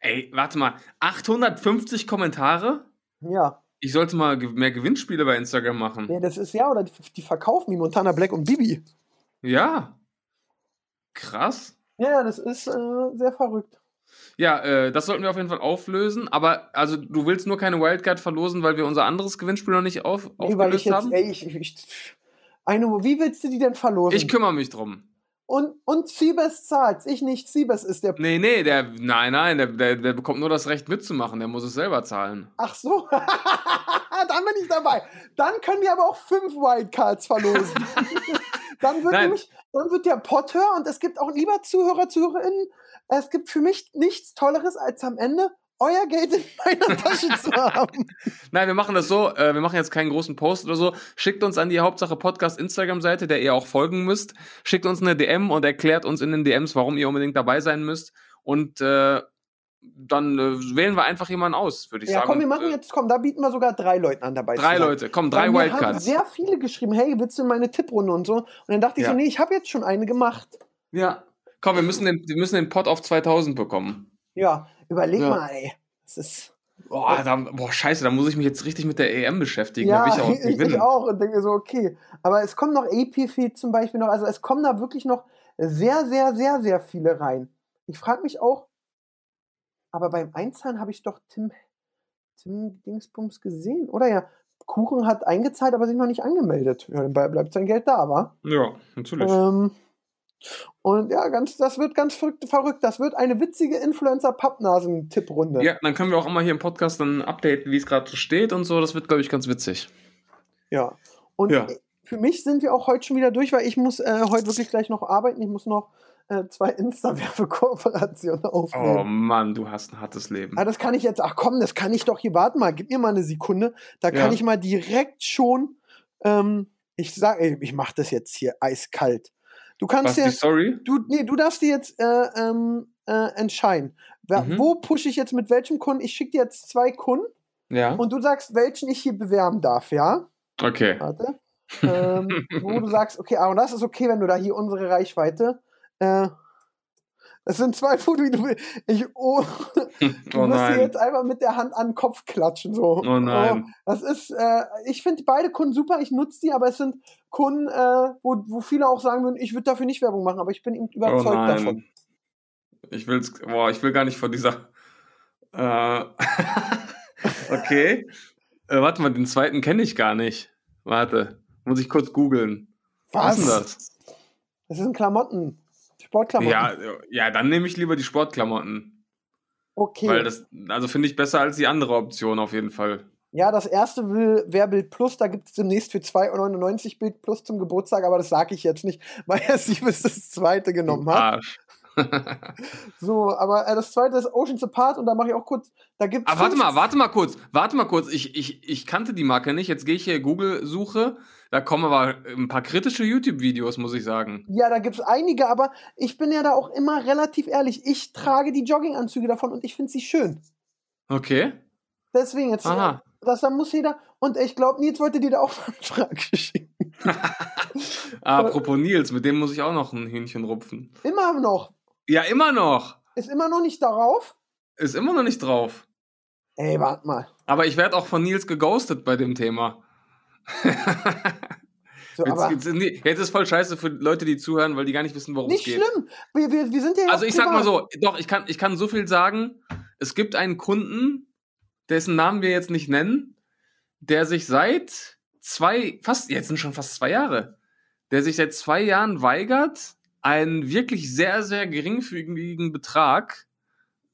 Ey, warte mal. 850 Kommentare? Ja. Ich sollte mal mehr Gewinnspiele bei Instagram machen. Ja, das ist ja, oder die, die verkaufen wie Montana Black und Bibi. Ja. Krass. Ja, das ist äh, sehr verrückt. Ja, äh, das sollten wir auf jeden Fall auflösen. Aber also du willst nur keine Wildcard verlosen, weil wir unser anderes Gewinnspiel noch nicht auf, Nee, weil ich jetzt, haben? ey, ich, ich, eine, wie willst du die denn verlosen? Ich kümmere mich drum. und, und Siebes zahlt, ich nicht. Siebes ist der. Nee, nee, der, nein, nein, der, der, der bekommt nur das Recht mitzumachen. Der muss es selber zahlen. Ach so. Dann bin ich dabei. Dann können wir aber auch fünf Wildcards verlosen. dann, wird nämlich, dann wird der Potter und es gibt auch lieber Zuhörer, Zuhörerinnen. Es gibt für mich nichts Tolleres, als am Ende euer Geld in meiner Tasche zu haben. Nein, wir machen das so. Äh, wir machen jetzt keinen großen Post oder so. Schickt uns an die Hauptsache Podcast Instagram-Seite, der ihr auch folgen müsst. Schickt uns eine DM und erklärt uns in den DMs, warum ihr unbedingt dabei sein müsst. Und äh, dann äh, wählen wir einfach jemanden aus, würde ich Ja, sagen. komm, wir machen äh, jetzt, komm, da bieten wir sogar drei Leuten an dabei. Drei. Leute, komm, Weil drei haben Wildcards. sehr viele geschrieben, hey, willst du in meine Tipprunde und so? Und dann dachte ich Ja. so, nee, ich habe jetzt schon eine gemacht. Ja. Komm, wir müssen den, wir müssen den Pot auf 2000 bekommen. Ja, überleg Ja. mal, ey. Das ist. Boah, da, boah, scheiße, da muss ich mich jetzt richtig mit der EM beschäftigen. Ja, ich auch ich, ich auch und denke so, okay. Aber es kommen noch AP-Feed zum Beispiel noch, also es kommen da wirklich noch sehr, sehr, sehr, sehr viele rein. Ich frage mich auch, aber beim Einzahlen habe ich doch Tim, Tim Dingsbums gesehen, oder ja? Kuchen hat eingezahlt, aber sich noch nicht angemeldet. Ja, dann blei- bleibt sein Geld da, wa? Ja, natürlich. Ähm, und ja, ganz, das wird ganz verrückt, verrückt. Das wird eine witzige Influencer-Pappnasen-Tipprunde. Ja, dann können wir auch immer hier im Podcast dann updaten, wie es gerade so steht und so. Das wird, glaube ich, ganz witzig. Ja. Und Ja. für mich sind wir auch heute schon wieder durch, weil ich muss äh, heute wirklich gleich noch arbeiten. Ich muss noch äh, zwei Insta-Werbekooperationen Oh aufnehmen. Mann, du hast ein hartes Leben. Ah, das kann ich jetzt, ach komm, das kann ich doch hier, warte mal, gib mir mal eine Sekunde. Da kann Ja. ich mal direkt schon, ähm, ich sag, ey, ich mach das jetzt hier eiskalt. Du kannst Was, Story? du, nee, du darfst dir jetzt äh, ähm, äh, entscheiden. Mhm. Wo pushe ich jetzt mit welchem Kunden? Ich schicke dir jetzt zwei Kunden Ja. und du sagst, welchen ich hier bewerben darf, ja? Okay. Warte. ähm, wo du sagst, okay, aber das ist okay, wenn du da hier unsere Reichweite. Äh, das sind zwei Fotos, wie du willst. Ich, oh, du Oh musst dir jetzt einfach mit der Hand an den Kopf klatschen. So. Oh nein. das ist, äh, ich finde beide Kunden super, ich nutze die, aber es sind Kunden, äh, wo, wo viele auch sagen würden, ich würde dafür nicht Werbung machen, aber ich bin eben Oh überzeugt nein. davon. Ich will's, boah, ich will gar nicht vor dieser. Äh, okay. Äh, warte mal, den zweiten kenne ich gar nicht. Warte, muss ich kurz googeln. Was ist denn das? Das sind Klamotten. Sportklamotten. Ja, äh, ja, dann nehme ich lieber die Sportklamotten. okay. Weil das, also finde ich besser als die andere Option auf jeden Fall. Ja, das erste will wer Bild Plus, da gibt es demnächst für 2,99 Euro Bild Plus zum Geburtstag, aber das sage ich jetzt nicht, weil er Siebes das zweite genommen hat. Arsch. So, aber äh, das zweite ist Oceans Apart und da mache ich auch kurz, da gibt Aber Ah, warte mal, warte mal kurz, warte mal kurz. Ich, ich, ich kannte die Marke nicht. Jetzt gehe ich hier Google-Suche. Da kommen aber ein paar kritische YouTube-Videos, muss ich sagen. Ja, da gibt es einige, aber ich bin ja da auch immer relativ ehrlich. Ich trage die Jogginganzüge davon und ich finde sie schön. Okay. Deswegen jetzt, Aha. das da muss jeder, und ich glaube, Nils wollte dir da auch eine Frage schicken. Apropos Nils, mit dem muss ich auch noch ein Hähnchen rupfen. Immer noch. Ja, immer noch. Ist immer noch nicht darauf? Ist immer noch nicht drauf. Ey, warte mal. Aber ich werde auch von Nils geghostet bei dem Thema. So, Jetzt, jetzt, jetzt ist voll scheiße für Leute, die zuhören, weil die gar nicht wissen, worum es nicht geht. schlimm. Wir, wir, wir sind ja Also ich sag mal privat. so, doch, ich kann, ich kann so viel sagen. Es gibt einen Kunden, dessen Namen wir jetzt nicht nennen, der sich seit zwei, fast, jetzt sind schon fast zwei Jahre, der sich seit zwei Jahren weigert, einen wirklich sehr, sehr geringfügigen Betrag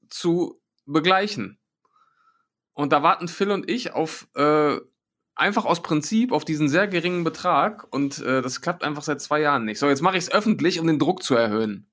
zu begleichen. Und da warten Phil und ich auf, äh, einfach aus Prinzip auf diesen sehr geringen Betrag und äh, das klappt einfach seit zwei Jahren nicht. So, jetzt mache ich es öffentlich, um den Druck zu erhöhen.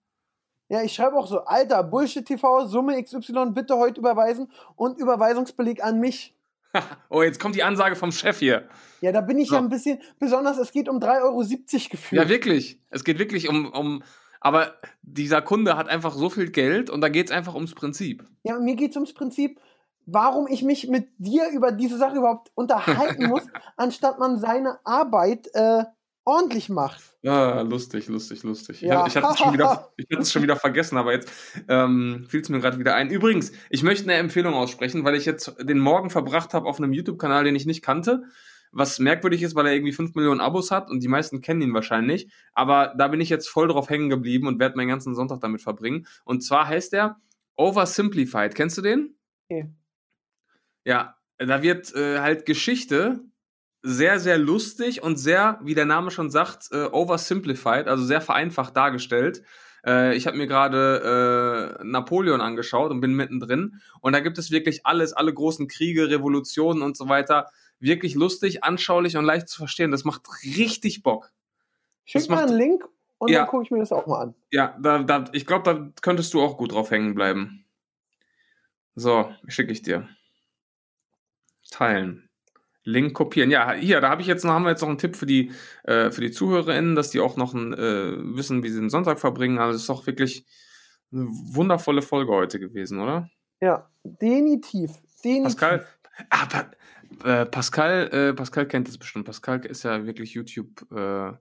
Ja, ich schreibe auch so, Alter, Bullshit TV, Summe XY, bitte heute überweisen und Überweisungsbeleg an mich. Oh, jetzt kommt die Ansage vom Chef hier. Ja, da bin ich So. ja ein bisschen, besonders es geht um 3,70 Euro gefühlt. Ja, wirklich. Es geht wirklich um, um. Aber dieser Kunde hat einfach so viel Geld und da geht es einfach ums Prinzip. Ja, mir geht es ums Prinzip, warum ich mich mit dir über diese Sache überhaupt unterhalten muss, anstatt man seine Arbeit äh, ordentlich macht. Ah, lustig, lustig, lustig. Ja. Ich, ich hatte es schon, wieder- ich hatte es schon wieder vergessen, aber jetzt ähm, fiel es mir gerade wieder ein. Übrigens, ich möchte eine Empfehlung aussprechen, weil ich jetzt den Morgen verbracht habe auf einem YouTube-Kanal, den ich nicht kannte. Was merkwürdig ist, weil er irgendwie 5 Millionen Abos hat und die meisten kennen ihn wahrscheinlich. Aber da bin ich jetzt voll drauf hängen geblieben und werde meinen ganzen Sonntag damit verbringen. Und zwar heißt er Oversimplified. Kennst du den? Nee. Ja, da wird äh, halt Geschichte sehr, sehr lustig und sehr, wie der Name schon sagt, äh, oversimplified, also sehr vereinfacht dargestellt. Äh, ich habe mir gerade äh, Napoleon angeschaut und bin mittendrin. Und da gibt es wirklich alles, alle großen Kriege, Revolutionen und so weiter. Wirklich lustig, anschaulich und leicht zu verstehen. Das macht richtig Bock. Schick Das mal macht- einen Link und Ja. dann gucke ich mir das auch mal an. Ja, da, da, ich glaube, da könntest du auch gut drauf hängen bleiben. So, schicke ich dir. Teilen. Link kopieren. Ja, hier, da habe ich jetzt noch, haben wir jetzt noch einen Tipp für die, äh, für die ZuhörerInnen, dass die auch noch ein, äh, wissen, wie sie den Sonntag verbringen. Also es ist doch wirklich eine wundervolle Folge heute gewesen, oder? Ja, definitiv. Pascal, ah, pa äh, Pascal, äh, Pascal kennt das bestimmt. Pascal ist ja wirklich YouTube, äh,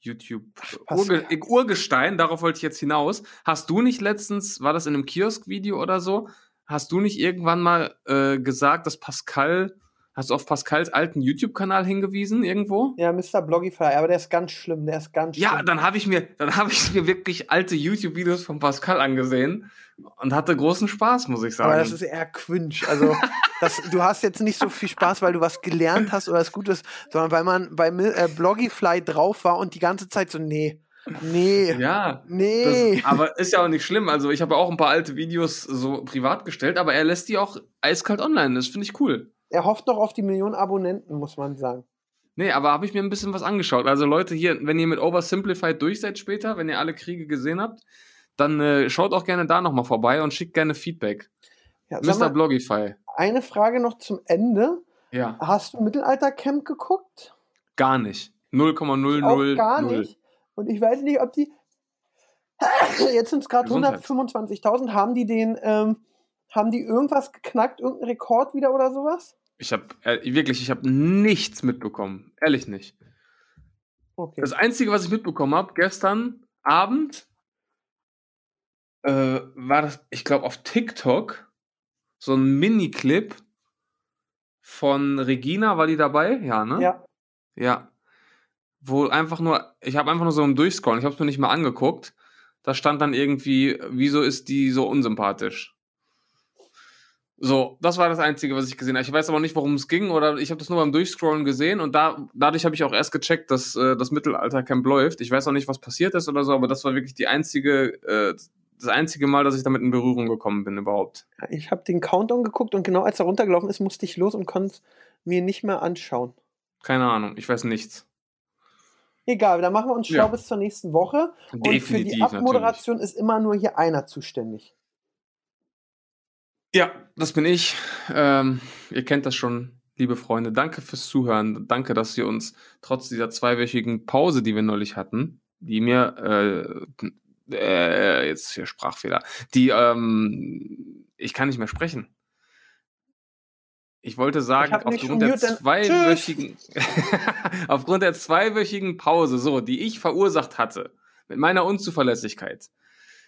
YouTube Ach, Urge Urgestein, darauf wollte ich jetzt hinaus. Hast du nicht letztens, war das in einem Kiosk-Video oder so, hast du nicht irgendwann mal äh, gesagt, dass Pascal, hast du auf Pascals alten YouTube-Kanal hingewiesen irgendwo? Ja, Mr. Blogify, aber der ist ganz schlimm, der ist ganz schlimm. Ja, dann habe ich mir, dann habe ich mir wirklich alte YouTube-Videos von Pascal angesehen und hatte großen Spaß, muss ich sagen. Aber das ist eher Quinch. Also, das, du hast jetzt nicht so viel Spaß, weil du was gelernt hast oder es gut ist, sondern weil man bei äh, Blogify drauf war und die ganze Zeit so, nee, nee, ja, nee. das, aber ist ja auch nicht schlimm. Also ich habe auch ein paar alte Videos so privat gestellt, aber er lässt die auch eiskalt online. Das finde ich cool. Er hofft noch auf die Millionen Abonnenten, muss man sagen. Nee, aber habe ich mir ein bisschen was angeschaut. Also Leute, hier, wenn ihr mit Oversimplified durch seid später, wenn ihr alle Kriege gesehen habt, dann äh, schaut auch gerne da nochmal vorbei und schickt gerne Feedback. Ja, Mr. mal, Blogify. eine Frage noch zum Ende. Ja, Hast du Mittelaltercamp geguckt? gar nicht. 0,000. Auch gar nicht. Und ich weiß nicht, ob die. Jetzt sind es gerade Gesundheit. 125.000. Haben die den. Ähm, haben die irgendwas geknackt? Irgendeinen Rekord wieder oder sowas? Ich habe äh, wirklich, ich habe nichts mitbekommen. Ehrlich nicht. Okay. Das Einzige, was ich mitbekommen habe, gestern Abend, äh, war das, ich glaube, auf TikTok so ein Mini-Clip von Regina, war die dabei? Ja, ne? Ja. Ja. Wo einfach nur, ich habe einfach nur so ein Durchscrollen, ich habe es mir nicht mal angeguckt. Da stand dann irgendwie, wieso ist die so unsympathisch? So, das war das Einzige, was ich gesehen habe. Ich weiß aber nicht, worum es ging, oder ich habe das nur beim Durchscrollen gesehen und da, dadurch habe ich auch erst gecheckt, dass äh, das Mittelaltercamp läuft. Ich weiß auch nicht, was passiert ist oder so, aber das war wirklich die einzige, äh, das einzige Mal, dass ich damit in Berührung gekommen bin überhaupt. Ich habe den Countdown geguckt und genau als er runtergelaufen ist, musste ich los und konnte es mir nicht mehr anschauen. Keine Ahnung, ich weiß nichts. Egal, dann machen wir uns schlau Ja. bis zur nächsten Woche. Und für die Definitiv, Abmoderation ist immer nur hier einer zuständig. Ja, das bin ich. Ähm, ihr kennt das schon, liebe Freunde. Danke fürs Zuhören. Danke, dass ihr uns trotz dieser zweiwöchigen Pause, die wir neulich hatten, die mir äh, äh, jetzt hier Sprachfehler, die ähm, ich kann nicht mehr sprechen. Ich wollte sagen, nicht aufgrund der zweiwöchigen, aufgrund der zweiwöchigen Pause, so, die ich verursacht hatte, mit meiner Unzuverlässigkeit,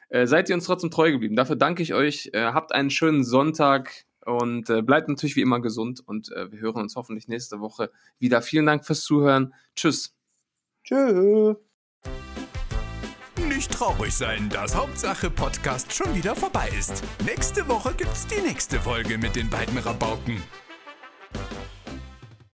äh, seid ihr uns trotzdem treu geblieben. Dafür danke ich euch. Äh, habt einen schönen Sonntag und äh, bleibt natürlich wie immer gesund und äh, wir hören uns hoffentlich nächste Woche wieder. Vielen Dank fürs Zuhören. Tschüss. Tschö. Nicht traurig sein, dass Hauptsache Podcast schon wieder vorbei ist. Nächste Woche gibt's die nächste Folge mit den beiden Rabauken.